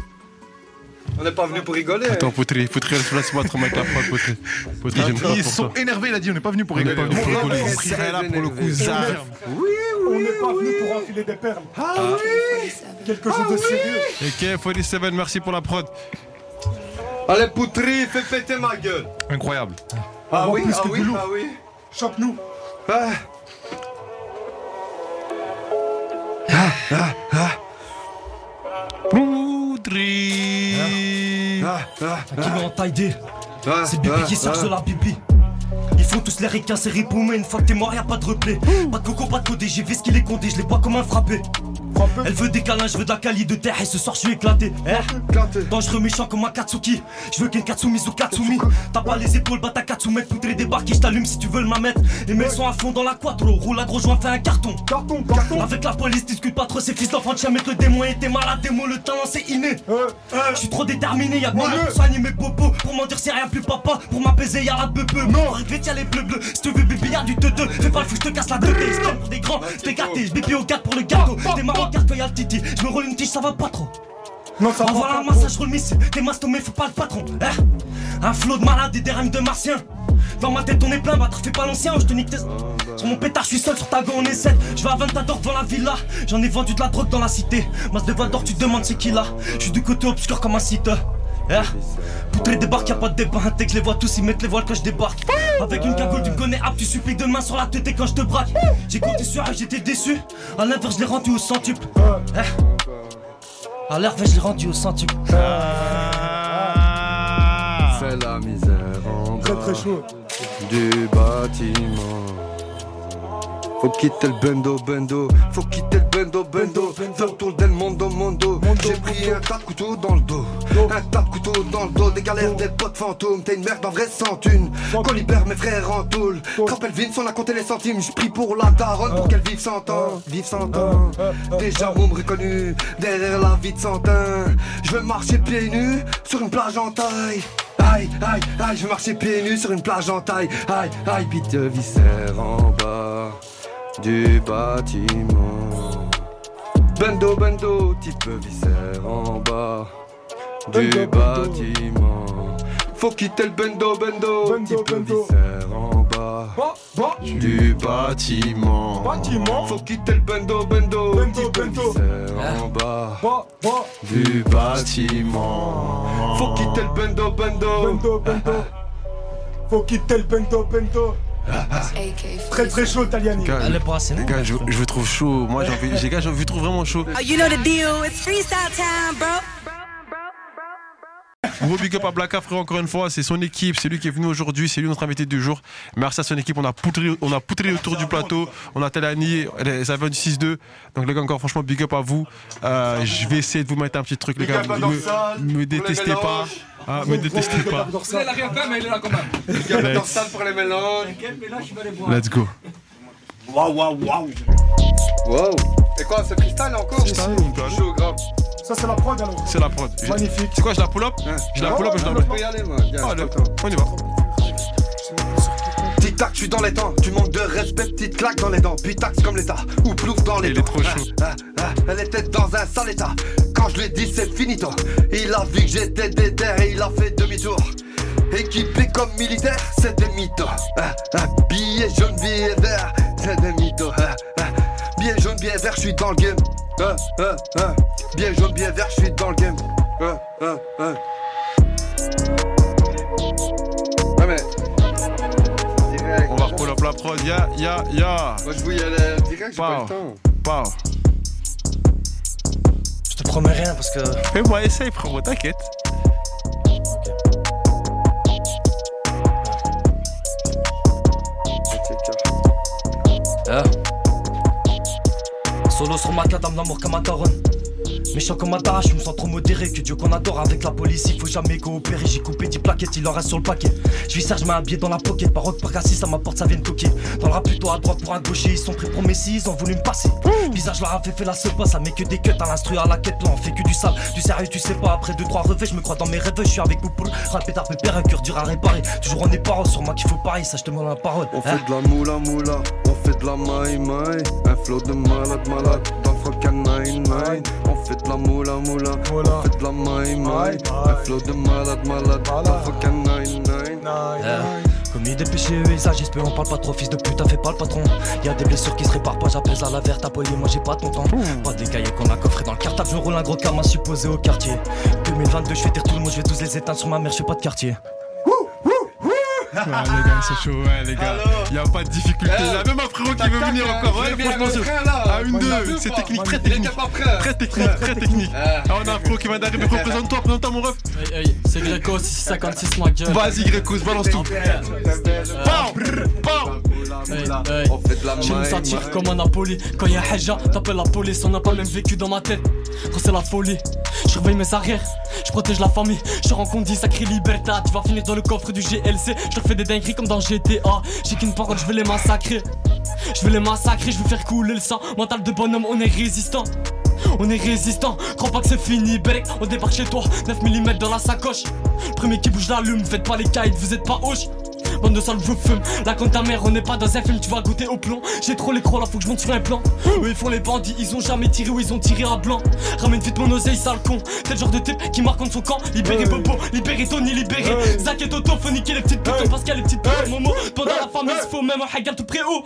J: On n'est pas venu pour rigoler.
C: Attends, Poutri, Poutri, laisse-moi trop mettre la prod, Poutri. Poutri, j'aime pas
F: Ils sont énervés, il a dit, on n'est pas venu pour
C: On n'est
F: rigoler.
C: pas venu pour
F: On
C: rigoler.
F: est très là pour le coup,
J: énervé.
F: Zaf.
J: Oui,
K: On n'est pas venu pour enfiler des perles.
J: Ah oui
K: Quelque chose de sérieux.
C: Ok, 47, merci pour la prod.
J: Allez, Poutri, fais péter ma gueule.
F: Incroyable.
J: Ah oui, ah oui, ah oui.
K: Chope-nous.
J: Ah.
C: Poutri.
J: Ah, ah,
D: Qui met en taille D
J: ah,
D: C'est Bibi
J: ah,
D: qui cherche
J: ah.
D: la bibi. Ils font tous les ricains, c'est ripoumé. Une fois que t'es mort, y'a pas de replay. Pas de coco, pas de codé. J'ai vu ce qu'il est condé, je les bois comme un frappé. Elle veut des câlins, je veux de la quali de terre. Et ce soir, je suis éclaté. Eh. Dangereux méchant comme un Katsuki. Je veux qu'un Katsumi ou Katsumi. T'as pas les épaules, bah t'as Katsumet. Poudré débarquer, je t'allume si tu veux le m'amettre. Les mecs sont à fond dans la quattro. Roule à gros joint, fais un carton.
K: Carton, carton.
D: Avec la police, discute pas trop, ces fils d'enfants de chien mettre le démon et t'es malade, démon, le talent c'est inné.
K: Euh, euh,
D: Je suis trop déterminé, y'a de moi pour soigner mes popos. Pour mentir, c'est rien plus papa. Pour m'apaiser, y'a la peu. Non, arrivé, tiens les bleus bleus. Si tu veux bébé, y'a du teuteux. Fais pas le fou, je te casse la tête. Ils se prennent pour des grands, c'est écarté. Je au 4 pour le gâteau. Marrons car quand y'a le titi. Je me roule une tige, ça va pas trop.
K: Non, ça va
D: Envoie
K: pas
D: la massage, roule missile. T'es mastomé, faut pas le patron. Eh un flot de malade et des rèmes de martiens. Dans ma tête, on est plein, battre, fais pas l'ancien, je te nique tes. Sur mon pétard, je suis seul, sur ta go, on est sept. Je vais à Ventador devant la villa. J'en ai vendu de la drogue dans la cité. Mas de Valdor, tu te demandes c'est qui là? Je suis du côté obscur comme un site. Eh Poutré débarque, y'a pas de débat. Dès que je les vois tous, ils mettent les voiles quand je débarque. Avec une cagoule, tu me connais, hop, tu supplies de main sur la tête et quand je te braque. J'ai compté sur elle, j'étais déçu. À l'inverse, je l'ai rendu au centuple. Eh À l'inverse, je l'ai rendu au centuple.
J: C'est la misère en
K: Très,
J: bas
K: très chaud.
J: du bâtiment. Faut quitter le bendo bendo, faut quitter le bendo bendo, le tour del mondo mondo. J'ai pris un tas de couteaux dans le dos, un tas de couteaux dans le dos, des galères, des potes fantômes. T'es une merde en vrai sans thune, qu'on libère mes frères en tôle. Rappelle Vince, on a compté les centimes, j'prie pour la daronne pour qu'elle vive cent ans, vive cent ans. Déjà vous me reconnu derrière la vie de Santin. Je veux marcher pieds nus sur une plage en taille. Aïe, aïe, aïe, je veux marcher pieds nus sur une plage en taille. Aïe, aïe, bite viscère en bas du bâtiment. Bendo, bendo, type viscère en bas du
K: Bendo, bendo.
J: bâtiment. Faut quitter le bendo, bendo,
K: Bendo,
J: type viscère en bas du bâtiment.
K: Bâtiment.
J: Faut quitter le bendo, bendo, type viscère en bas du bâtiment. Faut quitter le bendo, bendo.
K: Bendo, bendo. Faut quitter le bendo, bendo. Très, très chaud, Taliani.
C: Gars, les gars, je, je vous trouve chaud. Moi, j'ai envie, les gars, j'ai envie, je trouve vraiment chaud.
B: Oh, you know the deal. It's freestyle time, bro.
C: Gros big up à Black Afro encore une fois, c'est son équipe, c'est lui qui est venu aujourd'hui, c'est lui notre invité du jour. Merci à son équipe, on a poutré, on a poutré autour du plateau, on a Telani, ça vient du 6-2. Donc les gars, encore franchement, big up à vous. Euh, je vais essayer de vous mettre un petit truc, les gars. Me,
J: Dorsal,
C: me détestez pas. Ah, me détestez pas.
A: Il a rien fait, mais il est là quand même.
J: Il y a
C: Let's-
J: dans salle pour les mélanges.
C: Let's go.
J: Waouh, waouh, waouh. Wow. Et quoi, c'est freestyle encore
C: Freestyle.
K: Ça, c'est la prod alors.
C: C'est la prod.
K: Magnifique.
C: C'est quoi, je la pull up Je la pull up et je la
J: On
C: mets.
J: peut y aller, moi. Viens,
C: Allez,
J: attends.
C: on y va.
J: Tic tac, je suis dans les temps. Tu manques de respect, petite claque dans les dents. Puis taxe comme l'état. Ou plouf dans les
C: Il
J: dents.
C: est trop chaud.
J: Ah, ah, ah, elle était dans un sale état. Quand je lui ai dit c'est finito. Il a vu que j'étais déter et il a fait demi-tour. Équipé comme militaire, c'est des mythos. Ah, ah, billet jaune, billet vert, c'est des mythos. Billet jaune, billet vert, je suis dans le game. Ah, ah, ah. Billet jaune, billet vert, je suis dans le game. Ouais, mais. Direct.
C: On va pull up la prod. Ya, ya, ya.
J: Moi je y aller direct, j'ai pas le temps.
C: Pow.
D: Je te promets rien parce que.
C: Fais-moi, essaye, frérot, t'inquiète.
D: Solo sur ma cadame d'amour comme un daronne. Méchant comme Atara, je me sens trop modéré. Que Dieu qu'on adore avec la police, il faut jamais coopérer. J'ai coupé 10 plaquettes, il en reste sur le paquet. Je vis je mets un billet dans la pocket. Par par cassis, ça m'apporte, ça vient de toquer. Dans le rap, plutôt à droite pour un gaucher, ils sont pris pour Messi, ils ont voulu me passer. Visage leur a fait, fait la sepa, ça met que des cuts à l'instru à la quête. Là, on fait que du sale, du sérieux, tu sais pas. Après 2-3 revêts, je me crois dans mes rêves, je suis avec Poupoule. Rap et un cœur dur à réparer. Toujours on est paroles sur moi qu'il faut pareil, ça je te demande la parole.
J: On fait de la moula moula, fait de la maï maï. Un flow de malade malade, d'Africa 99. On fait de la moula moula, on fait de la maï maï. Un flow de malade malade, d'Africa 99.
D: Commis des péchés, ça j'espère on parle pas trop, fils de pute, fait pas le patron. Y'a des blessures qui se réparent pas, j'appelle à la verte, à poli, moi j'ai pas ton temps. Pas des cahiers qu'on a coffré dans le cartable, je roule un gros cam à supposé au quartier. 2022, je vais dire tout le monde, je vais tous les éteindre sur ma mère, je suis pas de quartier.
C: Ouais, les gars, c'est chaud, ouais, les gars. Il a pas de difficulté. Il y a même un frérot qui veut venir encore. Ouais, franchement, à une deux. C'est technique, très technique. Très technique, très technique. Ah, on a un frérot qui vient d'arriver. Représente-toi, présente-toi, mon ref.
M: C'est Greco, 656, ma gueule.
C: Vas-y, Greco, balance tout.
M: Je me sentir comme un Napoli. Quand y'a Haja, t'appelles la police. On n'a pas même vécu dans ma tête. Quand c'est la folie, je surveille mes arrières. Je protège la famille. Je rencontre 10 sacré liberté. Tu vas finir dans le coffre du GLC. Je fais des dingueries comme dans GTA. J'ai qu'une parole, je vais les massacrer. Je vais les massacrer, je vais faire couler le sang. Mental de bonhomme, on est résistant. On est résistant, crois pas que c'est fini, Berek, on débarque chez toi, 9 mm dans la sacoche. premier qui bouge l'allume, faites pas les kites, vous êtes pas hoche. Bande de sale, je fume. Là, quand ta mère, on n'est pas dans un film, tu vas goûter au plomb. J'ai trop les crocs, là, faut que je monte sur un plan. Eux, ils font les bandits, ils ont jamais tiré ou ils ont tiré à blanc. Ramène vite mon oseille, sale con. T'es le genre de type qui marque contre son camp. Libéré Bobo, libéré Tony, libéré. Zach et Toto, faut niquer les petites putes. Parce qu'il y a les petites putes, Momo. Pendant la famille, il faut même un hagal tout près haut.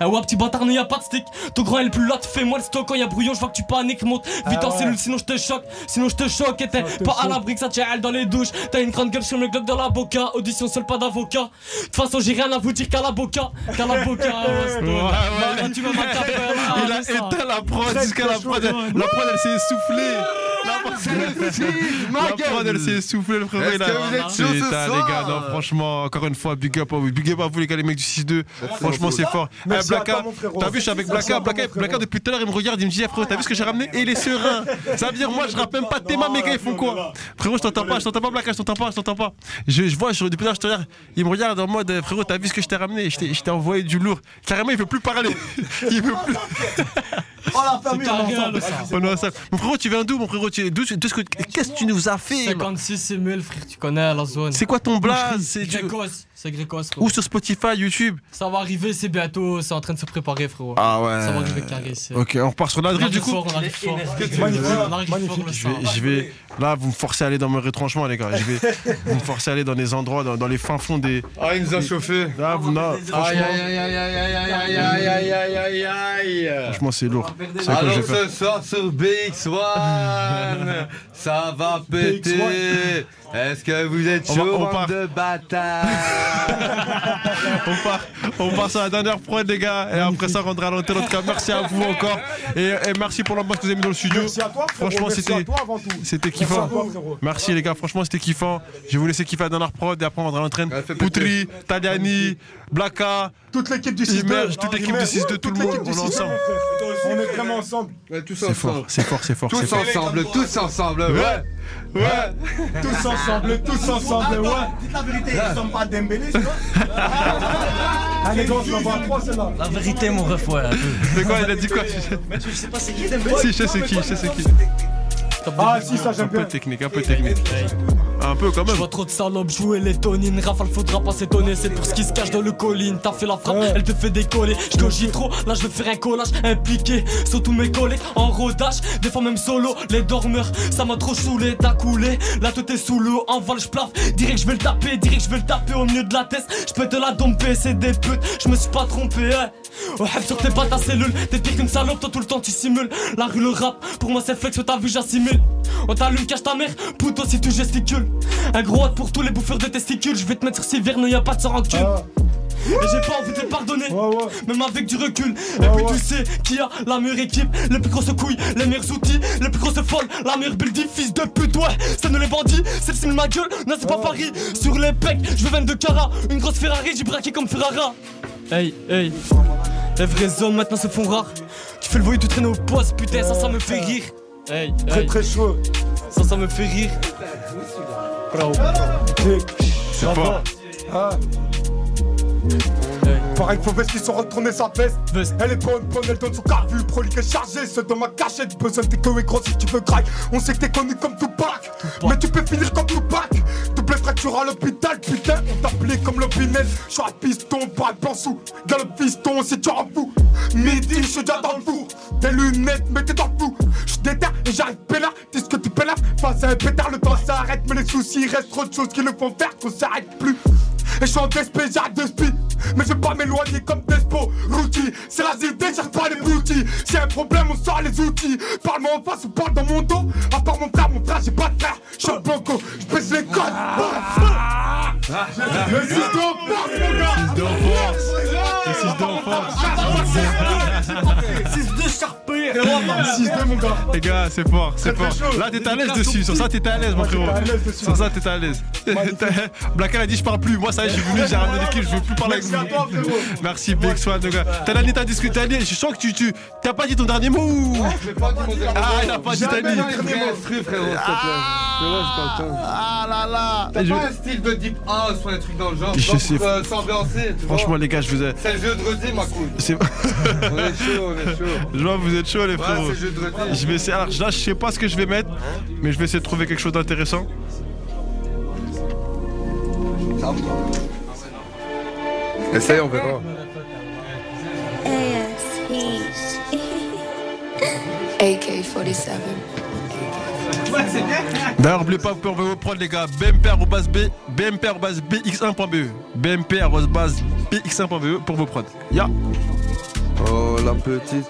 M: Eh ouais, petit bâtard, n'y a pas de stick. Ton grand est le plus là, tu fais moi le stock. Quand y a brouillon, je vois que tu paniques, monte vite en cellule, sinon je te choque. Sinon je te choque. Et t'es pas à l'abri que ça tire dans les douches. T'as une grande gueule sur le globe de la boca. Audition seul, pas d'avocat. De toute façon, j'ai rien à vous dire qu'à la boca. Qu'à la boca. Tu vas
C: Il a éteint la prod jusqu'à la prod. La prod, elle s'est essoufflée. La prod, elle s'est essoufflée, le les gars. Non, franchement, encore une fois, big up, big up à vous, les gars, les mecs du 6-2. Franchement, c'est fort. Blacka, t'as vu, je suis avec Blacka. Blacka, depuis tout à l'heure, il me regarde, il me dit, frérot, t'as vu ce que j'ai ramené Et il est serein. Ça veut dire, moi, je rappe même pas tes mains, mes gars, ils font quoi Frérot, je t'entends pas, je t'entends pas, Blacka, je t'entends pas, je t'entends pas. Je vois, depuis tout à l'heure, je te regarde, il me regarde en mode, frérot, t'as vu ce que je t'ai ramené Je t'ai envoyé du lourd. Carrément, il veut plus parler. Il veut plus.
L: Oh la famille,
C: on est ensemble. Mon frérot, tu viens d'où, mon frérot Qu'est-ce que tu nous as fait
M: 56 000, frère, tu connais la zone.
C: C'est quoi ton blaze
M: C'est c'est Grécos.
C: Ou sur Spotify, YouTube
M: Ça va arriver, c'est bientôt, c'est en train de se préparer, frérot.
C: Ah ouais.
M: Ça va arriver carré.
C: Ok, on repart sur la drill du coup.
M: Fort, on arrive fort.
C: Magnifique. Je vais, je vais, là, vous me forcez à aller dans mes retranchements, les gars. Je vais, vous me forcez à aller dans les endroits, dans, dans les fins fonds des.
J: Ah, il nous a chauffé.
C: Là, vous, là,
J: aïe, aïe, aïe, aïe, aïe, aïe, aïe, aïe, aïe, aïe, aïe, aïe.
C: Franchement, c'est lourd.
J: Alors ce soir sur BX1, ça va péter. Est-ce que vous êtes chaud, on part... de bâtard
C: on, part, on part sur la dernière prod, les gars. Et après ça, on rendra à l'antenne. En tout cas, merci à vous encore. Et, merci pour l'ambiance que vous avez mis dans le studio.
K: Merci à toi,
C: Franchement, c'était, c'était kiffant. Merci, les gars. Franchement, c'était kiffant. Je vais vous laisser kiffer la dernière prod. Et après, on rendra à l'antenne. Poutri, Taliani, Blaka.
K: Toute l'équipe du 6-2.
C: Toute l'équipe du 6-2, tout le monde. On est ensemble.
K: On est vraiment ensemble.
C: C'est fort, c'est fort, c'est fort.
J: Tous ensemble, tous ensemble. Ouais.
K: Ouais. Tous ensemble, tous ensemble, ouais.
L: Dites la vérité, ils sont pas Dembélé, tu vois.
K: Allez, gars, je l'envoie à 3, celle-là.
D: La vérité, mon ref, ouais.
C: C'est quoi, il a dit quoi
D: Je sais? Pas c'est qui Dembélé.
C: Si, je sais qui, je sais qui.
K: Ah si ça j'aime bien.
C: Un peu technique, un peu technique. Un peu quand même.
M: Je vois trop de salopes jouer les tonines. Rafale faudra pas s'étonner. C'est pour ce qui se cache dans le colline. T'as fait la frappe, elle te fait décoller. Je trop, là je vais faire un collage impliqué. Sur tous mes collègues en rodage. Des fois même solo, les dormeurs. Ça m'a trop saoulé, t'as coulé. Là tout est sous l'eau, en vol, je plaf. Direct je vais le taper, direct je vais le taper au milieu de la tête. Je peux te la domper, c'est des putes. Je me suis pas trompé, hein. Oh, sur tes pas ta cellule. T'es pire qu'une salope, toi tout le temps tu simules. La rue, le rap, pour moi c'est flex, t'as vu, j'assimile. On t'allume, cache ta mère, puto si tu gesticules. Un gros hâte pour tous les bouffeurs de testicules. Je vais te mettre sur Siverne, y a pas de sans rancune. Ah. Et j'ai pas envie de les pardonner, même avec du recul. et puis tu sais qui a la meilleure équipe, les plus grosses couilles, les meilleurs outils, les plus grosses folles, la meilleure building, fils de pute, ouais. C'est nous les bandits, c'est le signe ma gueule, non c'est pas Paris. Sur les pecs, je veux 22 carats, une grosse Ferrari, j'ai braqué comme Ferrara. Hey, hey, les vrais hommes maintenant se font rares. Tu fais le voyou, tu traînes au poste, putain, ça, ça me fait rire. Hey,
K: Très
M: hey.
K: très chaud.
M: Ça, ça me fait rire. Bravo.
K: C'est
C: fort.
K: Ah. Pareil, faut veste qu'ils sont retournés sa veste. Elle est bonne, bonne, elle donne son carbu. Prolique et chargé, c'est dans ma cachette. Besoin de et gros si tu veux graille. On sait que t'es connu comme Tupac. Mais tu peux finir comme Tupac. Double fracture à l'hôpital, putain. On t'appelait comme l'opinel. Je suis un piston, pas un sous. Gars le piston, si tu en fous. Midi, je suis déjà dans le four. Tes lunettes, mais t'es dans le flou. Je déterre et j'arrive peinard. Dis ce que tu peinard. Face à un pétard, le temps s'arrête. Mais les soucis restent trop de choses qui le font faire qu'on s'arrête plus. Et je suis en DSP, j'arrête de speed Mais je vais pas m'éloigner comme Despo Routi, c'est la zidée, cherche pas les y a un problème, on sort les outils Parle-moi en face ou parle dans mon dos À part mon frère, mon frère, j'ai pas de frère Je suis un banco, je pèse les codes Le 6 d'enfance, mon gars.
C: Le 6 d'enfance.
K: 6-2 charpé 6-2 mon gars
C: Les gars, c'est fort, c'est fort. Là, t'es à l'aise dessus. Sur ça, t'es à l'aise, mon frérot. Sur ça, t'es à l'aise. Blacka a dit, je parle plus. Moi, ça y est, suis venu, j'ai ramené l'équipe, je veux plus parler avec vous. Merci, Big Swan, le gars. T'as Dani, t'as discuté. Je sens que tu, tu, t'as pas dit ton dernier mot. ou
J: J'ai pas dit mon dernier
C: Ah,
J: mot.
C: il a pas dit
J: les j'ai le temps.
C: Ah là là.
J: T'as pas un style de deep house ou un truc dans le genre
C: Je sais.
J: euh, s'ambiancer.
C: Franchement, les gars, je vous ai.
J: C'est le jeu de redis, ma couille.
C: C'est...
J: On est chaud, on est chaud.
C: Je vois, vous êtes chaud, les
J: Ouais,
C: frérots.
J: c'est le jeu de redis.
C: Je vais essayer. Alors là, je sais pas ce que je vais mettre, mais je vais essayer de trouver quelque chose d'intéressant.
J: Essaye, on verra.
I: AK-47.
C: D'ailleurs, n'oubliez pas, vous pouvez vos prods, les gars. BMP arrobas B, BMP arrobas BX1.be. BMP arrobas BX1.be pour vos prods. Ya.
J: Oh la petite.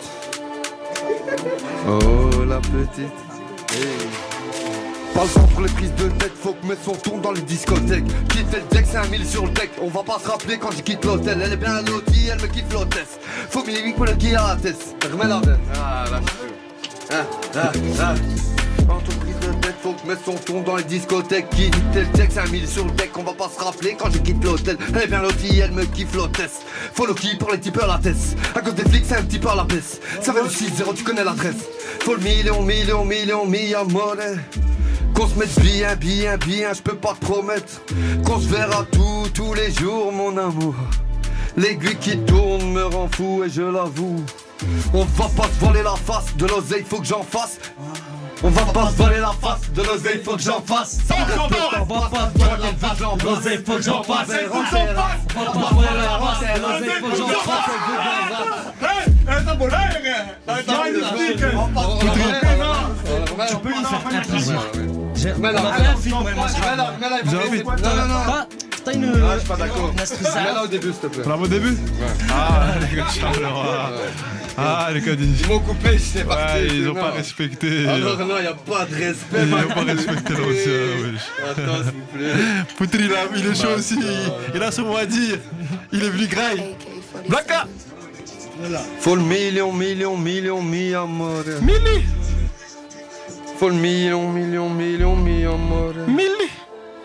J: Oh la petite. Pas le temps pour les prises de tête, faut que mes sons tournent dans les discothèques. Quitter le deck, c'est un mille sur le deck. On va pas se rappeler quand je quitte l'hôtel. Elle est bien lotie, elle me kiffe l'hôtesse. Faut millimétrique pour le à la. Remets. Ah là, je suis. Ah. Faut que mes sons tournent dans les discothèques. Le deck, c'est un mille sur le deck. On va pas se rappeler quand je quitte l'hôtel. Elle est bien lotie, elle me kiffe l'hôtesse. Follow qui pour les tipeurs la tête. À cause des flics, c'est un petit peu à la baisse. Ça va le 6-0, tu connais l'adresse. Faut le million, million, million, million. Qu'on se mette bien, bien, bien, je peux pas te promettre Qu'on se verra tous, tous les jours mon amour L'aiguille qui tourne me rend fou et je l'avoue On va pas se voler la face, de l'oseille faut que j'en fasse on va pas se voler la face, de l'oseille faut que j'en fasse. Ça on va pas se voler la face, de l'oseille faut que j'en fasse. On va pas se voler la face, de l'oseille faut que j'en fasse.
D: Une.
J: Ah, je suis pas d'accord. là au début, s'il te plaît.
C: Là, au début. Ah, les gars, Charleroi. Ah, les gars,
J: Ils m'ont coupé, c'est parti.
C: Ouais, ils
J: c'est
C: ont pas respecté.
J: Ah non, non, y a pas de respect.
C: Ils
J: ma
C: ont pas respecté l'ancien, wesh.
J: Attends, s'il vous plaît.
C: Poutri, il, a- il est chaud aussi. Il a son mot à dire. Il est venu graille. Blacka
J: Faut le million, million, million, mi amore.
C: Milli
J: Faut le million, million, million, mi amore.
C: Milli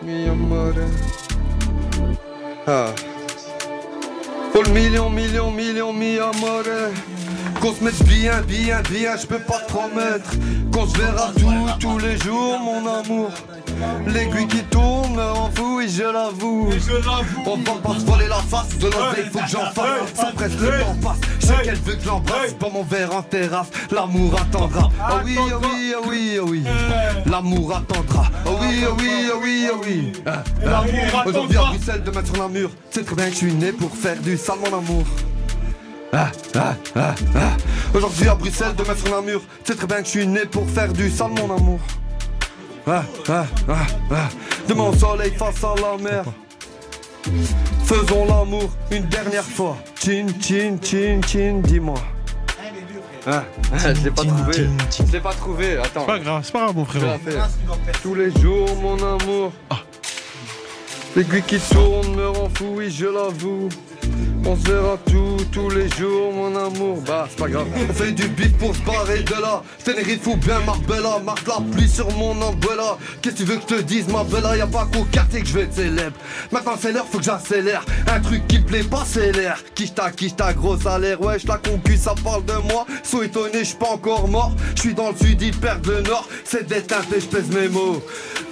J: Mi amore. Ah. Faut le million, million, million, mi amore. Qu'on se mette bien, bien, bien, je peux pas te promettre. Qu'on se verra tous, tous les jours, mon amour. L'aiguille qui tourne rend fou, et je l'avoue. On va pas se voler la face, de l'oseille, faut que j'en fasse. Ça presse le temps passe, je sais qu'elle veut que je l'embrasse. Pas mon verre en terrasse, l'amour attendra. Ah oui, ah oui, ah oui, ah oui. L'amour attendra. Ah oui, ah oui, ah oui, ah oui. Ah, ah. Aujourd'hui à Bruxelles, demain sur la mur. C'est très bien que je suis né pour faire du sale, mon amour. Ah, ah, ah, ah. Aujourd'hui à Bruxelles, demain sur la mur. C'est très bien que je suis né pour faire du sale, mon amour. Ah, ah, ah, ah. Demain au soleil face à la mer. Faisons l'amour une dernière fois. Chin, chin, chin, chin, dis-moi. Ah, ah, je l'ai pas trouvé. Je l'ai pas trouvé, attends.
C: C'est pas grave, c'est pas grave, mon frérot.
J: faire. Tous les jours, mon amour. L'aiguille qui tourne me rend fou, oui, je l'avoue. On se verra tout, tous les jours, mon amour. Bah, c'est pas grave. On fait du beat pour se barrer de là. Tenerife ou bien Marbella. Marque la pluie sur mon umbrella. Qu'est-ce que tu veux que je te dise, ma bella? Y'a pas qu'au quartier que je vais être célèbre. Maintenant, c'est l'heure, faut que j'accélère. Un truc qui me plaît pas, c'est l'air. Quiche ta, quiche ta, gros salaire. Ouais, la concu, ça parle de moi. Sois étonné, je suis pas encore mort. Je suis dans le sud, ils perdent le nord. C'est déteinte et je pèse mes mots.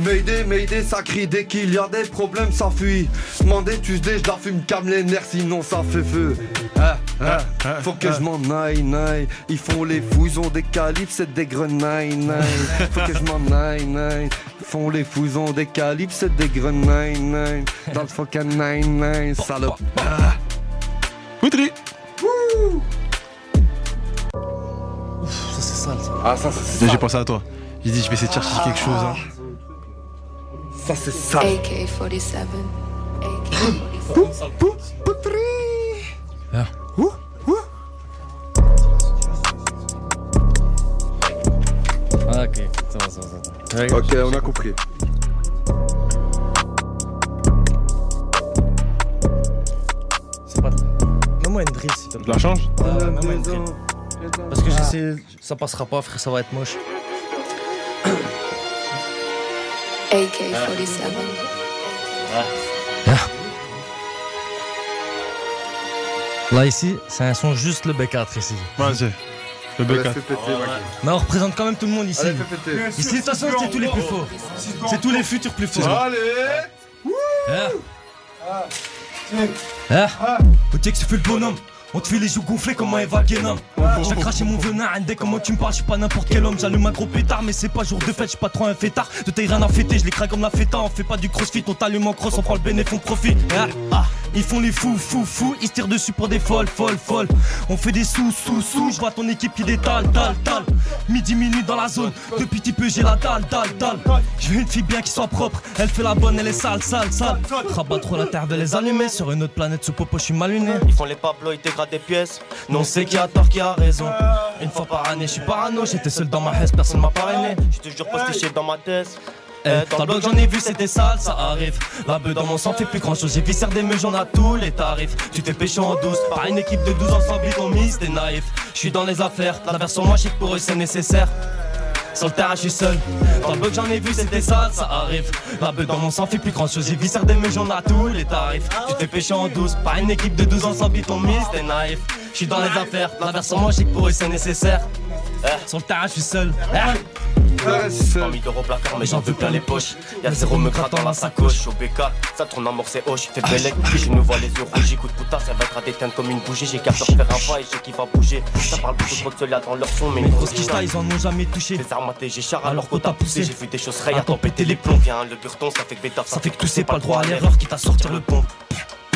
J: Mayday, Mayday, ça crie dès qu'il y a des problèmes, ça fuit. Mandé, tu je la fume, calme les nerfs, sinon ça fait feu. Ah, ah, faut que je m'en aille, naille. Ils font les fous, ils ont des calibres, c'est des naille. Faut que je m'en aille, naille. Ils font les fous, ils ont des calibres, c'est des naille. Dans le fucking nine, nine, salope. Ah.
C: Poutri
D: Ça, c'est sale. ça.
J: Ah, ça, c'est
C: J'ai pensé à toi. J'ai dit, je vais essayer de chercher quelque chose. hein.
J: Ça, c'est ça.
I: AK-47.
D: Ah. Ah, ok, ça va, ça va, ça va.
J: Ok, on a compris.
D: C'est pas de... Mets-moi une drill s'il te plaît.
C: Tu la changes
D: Ouais, mets-moi une drill. Parce que j'essaie... Ça passera pas, frère, ça va être moche.
I: AK-47.
D: Là, ici, c'est un son juste le B4 ici.
C: Vas-y. Le
J: Allez,
C: B4.
J: fais péter, mec.
D: Mais on représente quand même tout le monde ici. Ici, de toute façon, c'est tous les plus forts. C'est tous les futurs plus forts.
J: Allez
D: Ah. Ah. Au que c'est fait le bonhomme. On te fait les joues gonflées comme un Eva Guénin. Je vais cracher mon venin, Indé, comment tu me parles, je suis pas n'importe quel homme. J'allume un gros pétard, mais c'est pas jour de fête, je suis pas trop un fêtard. De taille rien à fêter, je les crains comme la fêta. On fait pas du crossfit, on t'allume en cross, on prend le bénéfice, on profite. Ils font les fous, fous, fous, ils se tirent dessus pour des folles, folles, folles. On fait des sous, sous, sous, je vois ton équipe qui détale, tal, tal. Midi, minute dans la zone, depuis petit peu j'ai la dalle, dalle, dalle. Je veux une fille bien qui soit propre, elle fait la bonne, elle est sale, sale, sale. Rabat trop la terre de les allumer, sur une autre planète sous popo, je suis mal luné.
G: Ils font les Pablo, ils dégradent des pièces.
D: Non, c'est qui a tort, qui a raison. Une fois par année, je suis parano, j'étais seul dans ma haisse, personne m'a parrainé.
G: J'suis toujours postiché dans ma tête.
D: Eh, dans le bloc j'en ai vu c'était sale ça arrive La beuh dans mon sang fait plus grand chose J'ai viscère des meuges j'en a tous les tarifs Tu t'es péché en douce Par une équipe de 12 ans sans bidon mise t'es naïf Je suis dans les affaires La version moi je pour eux c'est nécessaire sur le terrain, je suis seul. Dans le bloc, j'en ai vu, c'était sale, ça arrive. La beuh dans mon sang fait plus grand chose. J'ai viscère des meuges, j'en a tous les tarifs. Tu t'es péché en douce. Par une équipe de 12 ans sans bidon mise, t'es naïf. Je suis dans les affaires. La version moi je pour eux c'est nécessaire. Eh, Sur le terrain, je suis seul. Eh.
G: Pas mis d'euros placard, mais j'en veux plein les poches. Y'a zéro me gratte dans la sacoche. Au BK, ça tourne en mort, c'est hoche. Fais bellec, puis je me vois les yeux rouges. J'écoute putain, ça va être à déteindre comme une bougie. J'ai qu'à leur faire un pas et je sais qu'il va bouger. Ça parle beaucoup trop de cela dans leur son, mais
D: grosses quiches là, ils en ont jamais touché.
G: Les armatés, j'ai char
D: Alors
G: alors
D: qu'on t'a
G: poussé. J'ai vu des choses rayées, attends péter les plombs. Viens, le burton, ça fait que bétard,
D: Ça fait que tousser pas le droit à l'erreur qui t'a sortir le pont.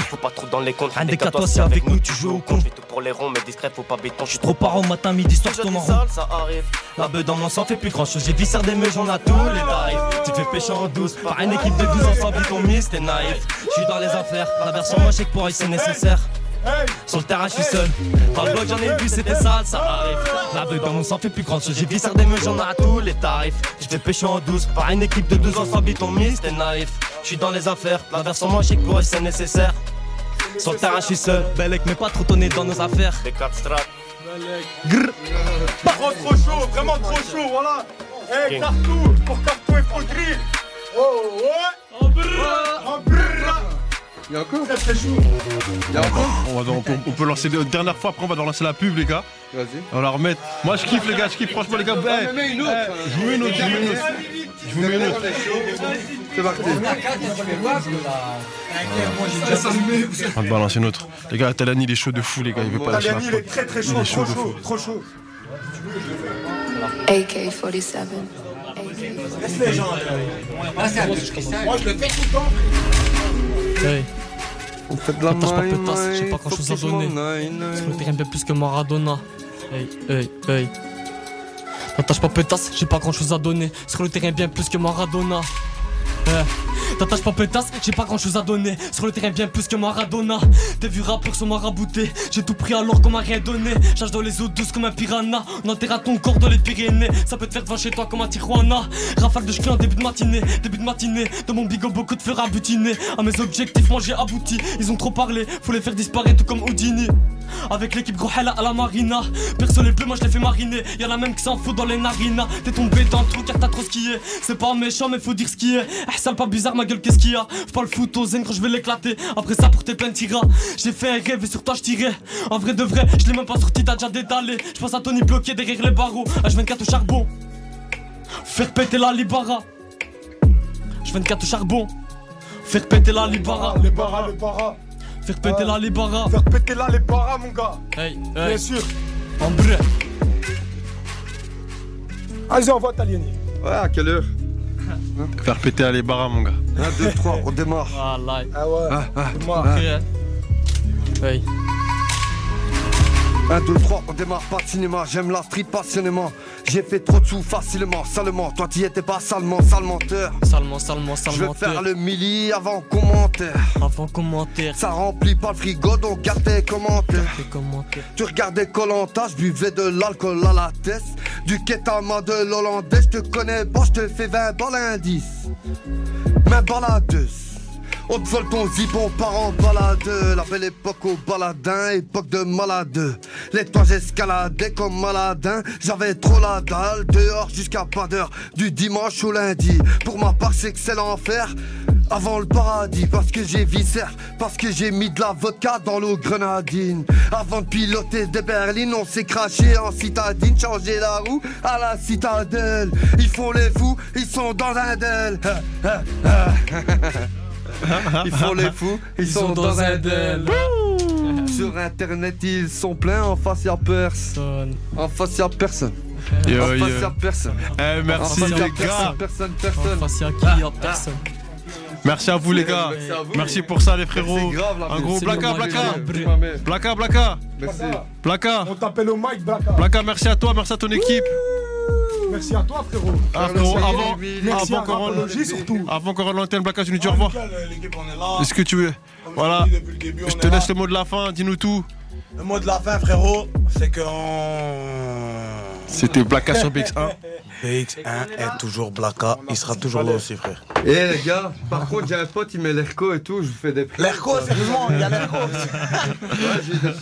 G: Faut pas trop dans les comptes.
D: Toi, c'est avec nous, tu joues au con.
G: Je tout pour les ronds, mais discret, faut pas béton. Je suis
D: Trop par au matin, midi, soir, je
G: sales, ça arrive.
D: La beuh dans mon sang fait plus grand chose. J'ai viscère des meuges, j'en a tous les tarifs. Tu te fais pécher en douce. Par une équipe de 12 ans sans bidon mise, t'es naïf. Je suis dans les affaires. La version moi, je que pour c'est nécessaire. Sur le terrain, je suis seul. Dans le bloc, j'en ai vu, c'était sale, ça arrive. La beuh dans mon sang fait plus grand chose. J'ai viscère des meuges, j'en ai à tous les tarifs. Tu te fais pécher en douce. Par une équipe de 12 ans sans bidon mise, t'es naïf. Je suis dans les affaires. La version moi, je que pour eux c'est nécessaire. Sur le terrain, je suis seul. Bellec, mais pas trop tonné dans nos affaires.
G: Les 4 strats.
D: Grrr.
K: Trop trop chaud, vraiment trop chaud, voilà. Eh,
G: King.
K: Cartou, pour Cartou et pour Drill. Oh, ouais. En brrr, en brrr.
J: Il y a encore
K: Très très chaud.
J: Il y a encore
C: On, va, on, peut, on peut lancer une dernière fois, après on va devoir lancer la pub, les gars.
J: Vas-y.
C: On va la remettre. Moi, je kiffe, les gars, je kiffe. Franchement, les gars. Eh, je vous mets une autre, je vous mets une autre. Je vous mets une autre.
J: C'est parti.
C: On va te balancer une autre. Les gars, Talani, il est chaud de fou, les gars. Il veut pas lâcher
K: Taliani, il est très très
C: Il
K: chaud,
C: est chaud
K: trop
C: de
K: chaud,
C: fou.
K: trop chaud.
I: AK-47.
L: Moi, je le fais tout le temps.
M: Hey,
J: On fait de la maille,
M: j'ai pas grand chose à donner. je me bien plus que Maradona. Hey, hey, hey. N'attache pas pétasse, j'ai pas grand chose à donner. Sur le terrain, bien plus que Maradona. Eh. T'attaches pas pétasse, j'ai pas grand chose à donner. Sur le terrain, bien plus que Maradona. T'es vu rappeur sont maraboutés. J'ai tout pris alors qu'on m'a rien donné. J'age dans les eaux douces comme un piranha. On enterra ton corps dans les Pyrénées. Ça peut te faire devant chez toi comme un Tijuana. Rafale de cheveux en début de matinée. Début de matinée, dans mon bigot, beaucoup de fleurs à butiner. À mes objectifs, moi j'ai abouti. Ils ont trop parlé, faut les faire disparaître tout comme Houdini. Avec l'équipe gros à la marina. Perso les bleus, moi je les fais mariner. Y'en a même qui s'en foutent dans les narinas. T'es tombé dans le trou car t'as trop skié. C'est pas méchant, mais faut dire ce qui est. Ah, sale pas bizarre, ma gueule, qu'est-ce qu'il y a? Faut pas le foot au zen quand je vais l'éclater. Après ça, pour tes plein tiras. J'ai fait un rêve et sur toi je tirais. En vrai de vrai, je l'ai même pas sorti, t'as déjà détalé. Je pense à Tony bloqué derrière les barreaux. H24 au charbon. Faire péter la Libara. H24 au charbon. Faire péter la Libara.
K: Les barras.
M: Faire péter la Libara.
K: Faire péter là les barras, mon gars.
M: Hey,
K: Bien sûr.
M: En vrai.
K: Allez, on va t'aliéner.
J: Ouais, à quelle heure?
C: Faire péter à les barras, mon gars.
J: 1, 2, 3, on démarre.
M: Voilà.
K: Ah ouais.
J: Ah, ah,
K: moi.
J: ah.
M: Hey.
J: 1, 2, 3, on démarre pas de cinéma. J'aime la street passionnément. J'ai fait trop de sous facilement, salement. Toi, t'y étais pas salement, sale menteur.
M: Salement, salement,
J: Je veux
M: salement.
J: faire le milli avant commentaire.
M: Avant commentaire.
J: Ça remplit pas le frigo, donc garde tes commentaires.
M: Tes commentaires.
J: Tu regardais Colanta, je buvais de l'alcool à la tête. Du kétama de l'hollandais, je te connais pas, je te fais 20 balles indice. Mais baladeuse. On te vole ton zip, on part en balade. La belle époque au baladin, époque de malade. Les toits j'escaladais comme maladin. J'avais trop la dalle, dehors jusqu'à pas d'heure. Du dimanche au lundi. Pour ma part, c'est que c'est l'enfer. Avant le paradis, parce que j'ai viscère, parce que j'ai mis de la vodka dans l'eau grenadine. Avant de piloter des berlines, on s'est craché en citadine, changer la roue à la citadelle. Ils font les fous, ils sont dans un del. Ils font les fous, ils, sont, dans, un del. Sur internet, ils sont pleins, en face y'a personne. En face y'a personne.
C: Yo,
J: en face y'a personne.
C: Eh,
J: En
C: merci
J: face,
C: les gars.
J: Personne, personne,
M: En face, y'a qui Y'a personne.
C: Merci à vous les gars.
J: Merci à vous.
C: Merci pour ça les frérots.
J: Grave,
C: Un gros blaka blaka. Blaka blaka.
J: Merci.
C: Blaka.
K: On t'appelle au mic, Blaka.
C: Blaka, merci à toi, merci à ton équipe.
K: Merci à toi, frérot.
C: Ah, frérot, avant,
K: Merci
C: avant qu'on
K: Rapologie, surtout.
C: avant qu'on rende l'antenne, Blaka, je nous dis au revoir. Est-ce que tu veux Voilà.
E: Je
C: te laisse le mot de la fin, dis-nous tout.
E: Le mot de la fin, frérot, c'est que.
C: C'était Blaka sur BX1.
E: BX1 est toujours Blaka, il sera toujours là aussi, frère.
J: Eh les gars, par contre j'ai un pote, il met l'ERCO et tout, je vous fais des prix.
E: L'ERCO, sérieusement, il y a l'ERCO.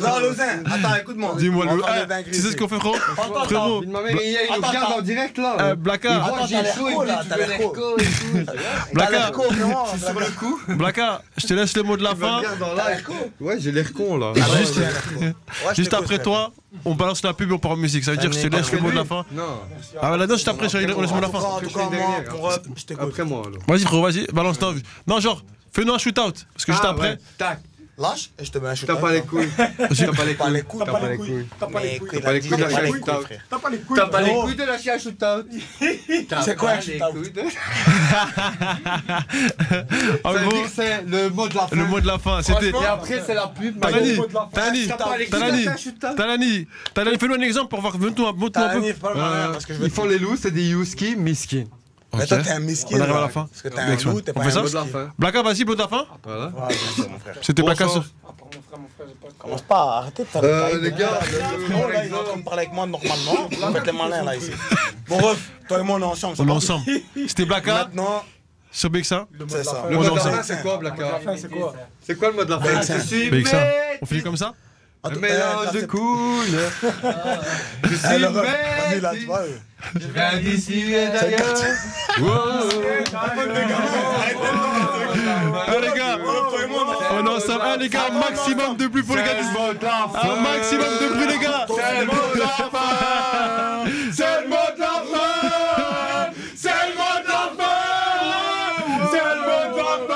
E: Non, Lausanne, attends, écoute-moi.
C: Dis-moi le.
E: dingueries
C: tu sais ce qu'on fait, frérot
E: Attends,
C: Frérot,
J: il, il nous regarde en direct là.
C: euh,
J: que j'ai chaud,
E: l'ERCO,
J: il
E: là,
J: dit
E: t'as
J: tu veux
E: l'ERCO.
J: l'ERCO et tout.
E: L'ERCO, vraiment.
J: Je suis sur le coup.
C: Blaka, je te laisse le mot de la fin.
J: Ouais, j'ai l'air con là.
C: Juste-
E: l'ERCO.
C: Après toi, on balance la pub et on part en musique. Ça veut dire que je te laisse le mot de la fin.
J: Non.
C: Ah, juste après, je laisse le mot de la fin.
E: t'écoute.
J: Après moi alors.
C: Vas-y, frérot, vas-y, balance ta Non, genre, fais-nous un shootout. Parce que juste
J: Ah,
C: après.
J: Tac.
E: Lâche et je te mets un shoot.
J: T'as pas les couilles. T'as pas les
E: T'as pas les
J: couilles.
E: couilles.
J: T'as pas les couilles.
K: T'as pas les couilles.
J: T'as pas les couilles de
E: t'as pas les
J: shoot
E: couilles,
J: out.
K: T'as pas les couilles.
J: T'as pas les
K: frérot.
J: couilles de lâcher un shootout.
E: C'est quoi un
C: En gros,
J: c'est le mot de la fin.
C: le mot de la fin, c'était.
J: Et après c'est la pub. Lâcher un shootout.
C: Talani, Talani, fais-nous un exemple pour voir. Montre-nous un peu.
E: parce que je
J: font les loups, c'est des Yuski, miskin.
E: Mais
C: Ok.
E: toi, t'es un miskin.
C: On arrive à la fin.
E: Parce que t'es un loup, t'es pas un
J: Mot de la fin.
C: Blaka, vas-y, mot de la fin.
J: Voilà.
C: C'était sur.
E: Commence pas, arrêtez de faire
J: Euh,
E: le
J: les
E: caïd.
J: gars, le
E: frérot, là, il est en train de parler avec moi normalement. Vous faites les malins là ici. Bon, ref, toi et moi, on est ensemble.
C: On est ensemble. C'était Blaka
E: Maintenant,
C: sur BX1.
E: c'est ça.
J: Le mot de la fin c'est quoi
K: fin, c'est quoi
J: C'est quoi le mot de la fin?
E: BX1.
J: Je suis
C: BX1.
J: mec.
C: On finit comme ça?
J: Un mélange de couleurs. Je suis
E: bête.
J: Je viens d'ici et d'ailleurs.
C: Les gars, on en ensemble. Ah les gars, maximum de bruit pour les gars. Un ah, maximum de
E: bruit les gars. C'est le mot de la fin.
K: C'est le mot de la